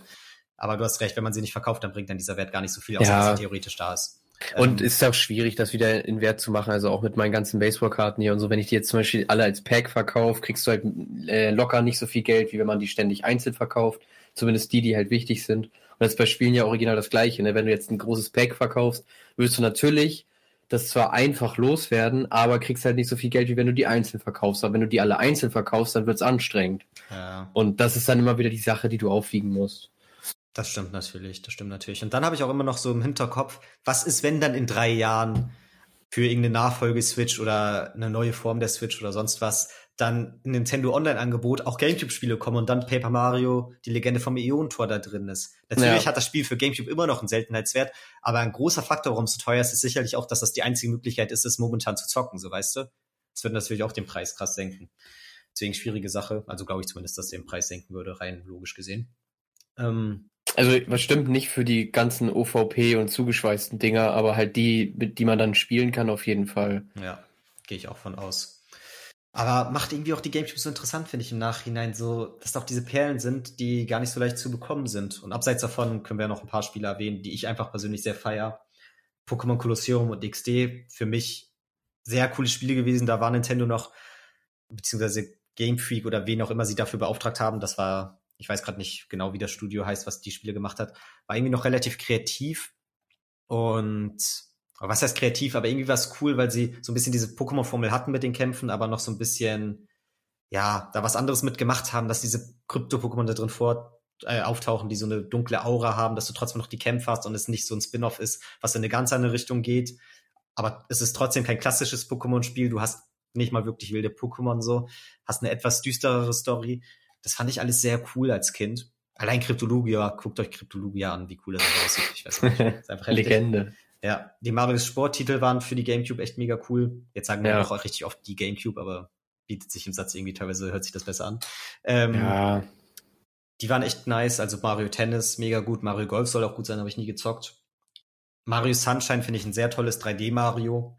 Aber du hast recht, wenn man sie nicht verkauft, dann bringt dann dieser Wert gar nicht so viel, außer ja. dass er theoretisch da ist. Und ähm, ist auch schwierig, das wieder in Wert zu machen. Also auch mit meinen ganzen Baseballkarten hier und so. Wenn ich die jetzt zum Beispiel alle als Pack verkaufe, kriegst du halt äh, locker nicht so viel Geld, wie wenn man die ständig einzeln verkauft. Zumindest die, die halt wichtig sind. Und das ist bei Spielen ja original das Gleiche. Ne? Wenn du jetzt ein großes Pack verkaufst, wirst du natürlich das zwar einfach loswerden, aber kriegst halt nicht so viel Geld, wie wenn du die einzeln verkaufst. Aber wenn du die alle einzeln verkaufst, dann wird's anstrengend. Ja. Und das ist dann immer wieder die Sache, die du aufwiegen musst. Das stimmt natürlich, das stimmt natürlich. Und dann habe ich auch immer noch so im Hinterkopf, was ist, wenn dann in drei Jahren für irgendeine Nachfolge-Switch oder eine neue Form der Switch oder sonst was dann ein Nintendo Online-Angebot auch Gamecube-Spiele kommen und dann Paper Mario, die Legende vom Ionentor da drin ist. Natürlich ja. hat das Spiel für Gamecube immer noch einen Seltenheitswert, aber ein großer Faktor, warum es so teuer ist, ist sicherlich auch, dass das die einzige Möglichkeit ist, es momentan zu zocken, so weißt du. Das würde natürlich auch den Preis krass senken. Deswegen schwierige Sache. Also glaube ich zumindest, dass den Preis senken würde, rein logisch gesehen. Ähm, also was stimmt nicht für die ganzen OVP und zugeschweißten Dinger, aber halt die, die man dann spielen kann, auf jeden Fall. Ja, gehe ich auch von aus. Aber macht irgendwie auch die Gamecube so interessant, finde ich im Nachhinein, so, dass da auch diese Perlen sind, die gar nicht so leicht zu bekommen sind. Und abseits davon können wir noch ein paar Spiele erwähnen, die ich einfach persönlich sehr feier. Pokémon Colosseum und XD, für mich sehr coole Spiele gewesen. Da war Nintendo noch, beziehungsweise Game Freak oder wen auch immer sie dafür beauftragt haben. Das war, ich weiß gerade nicht genau, wie das Studio heißt, was die Spiele gemacht hat. War irgendwie noch relativ kreativ. Und was heißt kreativ, aber irgendwie war es cool, weil sie so ein bisschen diese Pokémon-Formel hatten mit den Kämpfen, aber noch so ein bisschen, ja, da was anderes mitgemacht haben, dass diese Krypto-Pokémon da drin vor äh, auftauchen, die so eine dunkle Aura haben, dass du trotzdem noch die Kämpfe hast und es nicht so ein Spin-off ist, was in eine ganz andere Richtung geht. Aber es ist trotzdem kein klassisches Pokémon-Spiel. Du hast nicht mal wirklich wilde Pokémon so, hast eine etwas düsterere Story. Das fand ich alles sehr cool als Kind. Allein Kryptologia, guckt euch Kryptologia an, wie cool das aussieht. Ich weiß nicht. ist einfach Legende. Ja, die Marius Sport-Titel waren für die GameCube echt mega cool. Jetzt sagen wir ja. auch richtig oft die GameCube, aber bietet sich im Satz irgendwie teilweise, hört sich das besser an. Ähm, ja. Die waren echt nice. Also Mario Tennis, mega gut. Mario Golf soll auch gut sein, habe ich nie gezockt. Mario Sunshine finde ich ein sehr tolles 3D-Mario.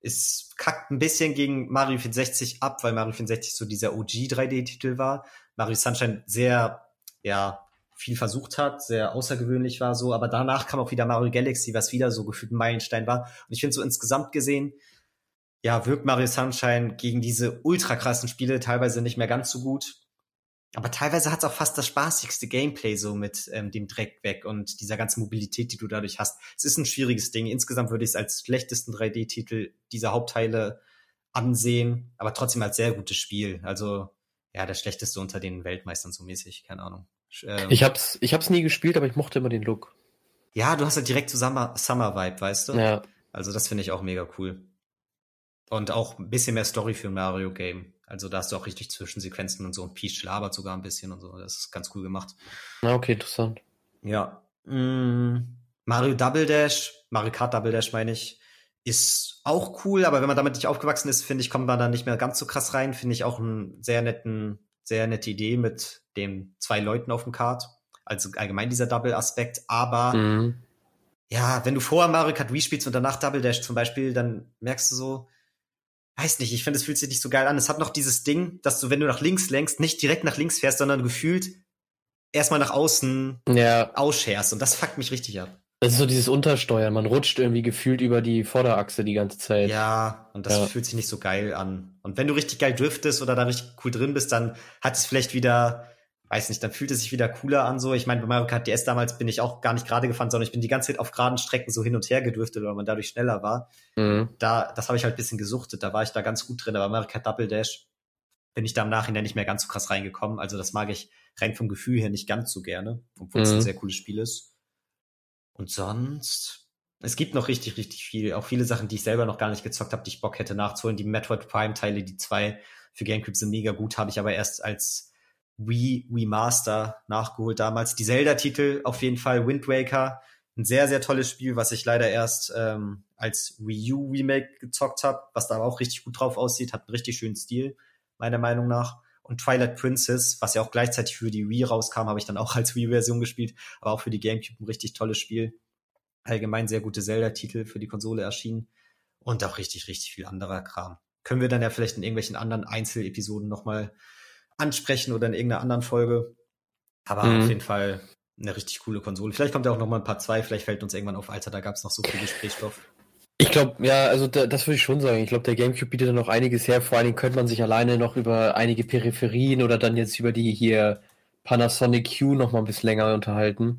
Ist kackt ein bisschen gegen Mario 64 ab, weil Mario 64 so dieser OG 3D-Titel war. Mario Sunshine sehr, ja, viel versucht hat, sehr außergewöhnlich war so, aber danach kam auch wieder Mario Galaxy, was wieder so gefühlt ein Meilenstein war. Und ich finde so insgesamt gesehen, ja, wirkt Mario Sunshine gegen diese ultra krassen Spiele teilweise nicht mehr ganz so gut. Aber teilweise hat es auch fast das spaßigste Gameplay so mit ähm, dem Dreck weg und dieser ganzen Mobilität, die du dadurch hast. Es ist ein schwieriges Ding. Insgesamt würde ich es als schlechtesten 3D-Titel dieser Hauptteile ansehen, aber trotzdem als sehr gutes Spiel. Also ja, der schlechteste unter den Weltmeistern so mäßig, keine Ahnung. Ähm, ich hab's, ich hab's nie gespielt, aber ich mochte immer den Look. Ja, du hast halt direkt so Summer, Summer Vibe, weißt du? Ja. Also das finde ich auch mega cool. Und auch ein bisschen mehr Story für ein Mario Game. Also da hast du auch richtig Zwischensequenzen und so. Und Peach labert sogar ein bisschen und so. Das ist ganz cool gemacht. Na, okay, interessant. Ja. Mm, Mario Double Dash, Mario Kart Double Dash meine ich, ist auch cool, aber wenn man damit nicht aufgewachsen ist, finde ich, kommt man da nicht mehr ganz so krass rein. Finde ich auch einen sehr netten sehr nette Idee mit den zwei Leuten auf dem Kart. Also allgemein dieser Double-Aspekt. Aber mhm. ja, wenn du vorher Mario Kart Wii spielst und danach Double Dash zum Beispiel, dann merkst du so, weiß nicht, ich finde, es fühlt sich nicht so geil an. Es hat noch dieses Ding, dass du, wenn du nach links lenkst, nicht direkt nach links fährst, sondern gefühlt erstmal nach außen ja. ausscherst. Und das fuckt mich richtig ab. Das ist so dieses Untersteuern. Man rutscht irgendwie gefühlt über die Vorderachse die ganze Zeit. Ja, und das ja. fühlt sich nicht so geil an. Und wenn du richtig geil driftest oder da richtig cool drin bist, dann hat es vielleicht wieder, weiß nicht, dann fühlt es sich wieder cooler an so. Ich meine, bei Mario Kart DS damals bin ich auch gar nicht gerade gefahren, sondern ich bin die ganze Zeit auf geraden Strecken so hin und her gedriftet, weil man dadurch schneller war. Mhm. Da, das habe ich halt ein bisschen gesuchtet. Da war ich da ganz gut drin. Aber Mario Kart Double Dash bin ich da im Nachhinein nicht mehr ganz so krass reingekommen. Also das mag ich rein vom Gefühl her nicht ganz so gerne, obwohl es ein mhm. sehr cooles Spiel ist. Und sonst, es gibt noch richtig, richtig viel. Auch viele Sachen, die ich selber noch gar nicht gezockt habe, die ich Bock hätte nachzuholen. Die Metroid Prime Teile, die zwei für GameCube sind mega gut, habe ich aber erst als Wii, Wii Master nachgeholt damals. Die Zelda-Titel auf jeden Fall, Wind Waker, ein sehr, sehr tolles Spiel, was ich leider erst ähm, als Wii U Remake gezockt habe, was da auch richtig gut drauf aussieht, hat einen richtig schönen Stil, meiner Meinung nach. Und Twilight Princess, was ja auch gleichzeitig für die Wii rauskam, habe ich dann auch als Wii-Version gespielt, aber auch für die GameCube ein richtig tolles Spiel. Allgemein sehr gute Zelda-Titel für die Konsole erschienen. Und auch richtig, richtig viel anderer Kram. Können wir dann ja vielleicht in irgendwelchen anderen Einzelepisoden nochmal ansprechen oder in irgendeiner anderen Folge. Aber mhm. auf jeden Fall eine richtig coole Konsole. Vielleicht kommt ja auch noch mal ein paar zwei, vielleicht fällt uns irgendwann auf, Alter, da gab es noch so viel Gesprächsstoff. Ich glaube, ja, also da, das würde ich schon sagen. Ich glaube, der GameCube bietet da noch einiges her. Vor allen Dingen könnte man sich alleine noch über einige Peripherien oder dann jetzt über die hier Panasonic Q noch mal ein bisschen länger unterhalten.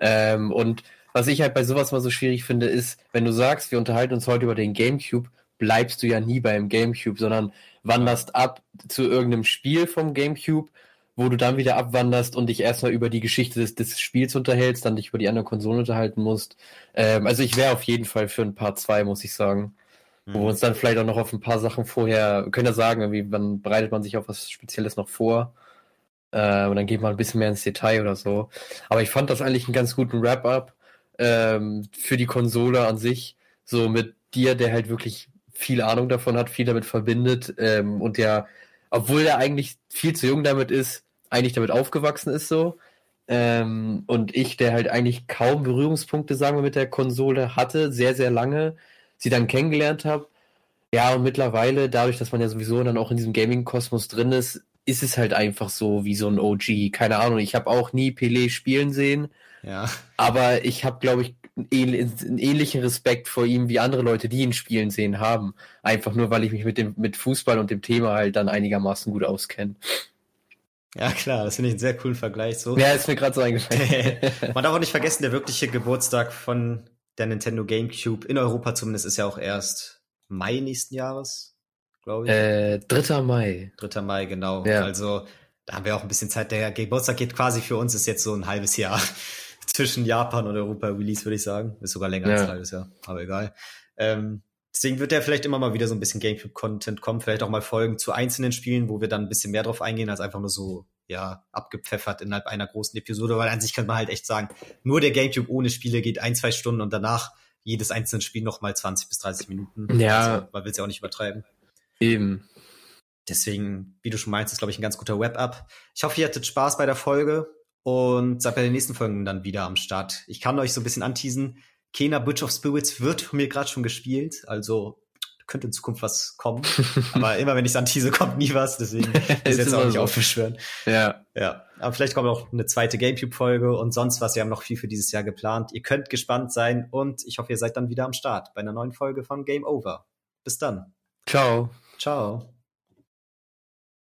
Ähm, und was ich halt bei sowas mal so schwierig finde, ist, wenn du sagst, wir unterhalten uns heute über den GameCube, bleibst du ja nie beim GameCube, sondern wanderst ab zu irgendeinem Spiel vom GameCube, wo du dann wieder abwanderst und dich erstmal über die Geschichte des, des Spiels unterhältst, dann dich über die anderen Konsolen unterhalten musst. Ähm, also ich wäre auf jeden Fall für ein paar zwei, muss ich sagen. Mhm. Wo wir uns dann vielleicht auch noch auf ein paar Sachen vorher, können ja sagen, irgendwie, wann bereitet man sich auf was Spezielles noch vor? Äh, und dann geht man ein bisschen mehr ins Detail oder so. Aber ich fand das eigentlich einen ganz guten Wrap-up ähm, für die Konsole an sich. So mit dir, der halt wirklich viel Ahnung davon hat, viel damit verbindet ähm, und der, obwohl er eigentlich viel zu jung damit ist, eigentlich damit aufgewachsen ist so. Ähm, und ich, der halt eigentlich kaum Berührungspunkte, sagen wir, mit der Konsole hatte, sehr, sehr lange, sie dann kennengelernt habe. Ja, und mittlerweile, dadurch, dass man ja sowieso dann auch in diesem Gaming-Kosmos drin ist, ist es halt einfach so wie so ein OG. Keine Ahnung, ich habe auch nie Pelé spielen sehen. Ja. Aber ich habe, glaube ich, einen ähnlichen Respekt vor ihm wie andere Leute, die ihn spielen sehen, haben. Einfach nur, weil ich mich mit dem mit Fußball und dem Thema halt dann einigermaßen gut auskenne. Ja, klar, das finde ich einen sehr coolen Vergleich. So. Ja, ist mir gerade so eingefallen. Man darf auch nicht vergessen, der wirkliche Geburtstag von der Nintendo GameCube in Europa zumindest ist ja auch erst Mai nächsten Jahres, glaube ich. Äh, 3. Mai. 3. Mai, genau. Ja. Also da haben wir auch ein bisschen Zeit. Der Geburtstag geht quasi für uns ist jetzt so ein halbes Jahr zwischen Japan und Europa Release, würde ich sagen. Ist sogar länger ja. als ein halbes Jahr, aber egal. Ähm, deswegen wird ja vielleicht immer mal wieder so ein bisschen Gamecube-Content kommen, vielleicht auch mal Folgen zu einzelnen Spielen, wo wir dann ein bisschen mehr drauf eingehen, als einfach nur so, ja, abgepfeffert innerhalb einer großen Episode, weil an sich kann man halt echt sagen, nur der Gamecube ohne Spiele geht ein, zwei Stunden und danach jedes einzelne Spiel nochmal 20 bis 30 Minuten. Ja. Also, man will es ja auch nicht übertreiben. Eben. Deswegen, wie du schon meinst, ist, glaube ich, ein ganz guter Web-Up. Ich hoffe, ihr hattet Spaß bei der Folge und seid bei den nächsten Folgen dann wieder am Start. Ich kann euch so ein bisschen anteasen. Kena Bridge of Spirits wird von mir gerade schon gespielt, also könnte in Zukunft was kommen. Aber immer wenn ich antease, kommt nie was, deswegen ist jetzt auch nicht so. aufbeschwören. Ja. Ja. Aber vielleicht kommt auch eine zweite Gamecube-Folge und sonst was. Wir haben noch viel für dieses Jahr geplant. Ihr könnt gespannt sein und ich hoffe, ihr seid dann wieder am Start bei einer neuen Folge von Game Over. Bis dann. Ciao. Ciao.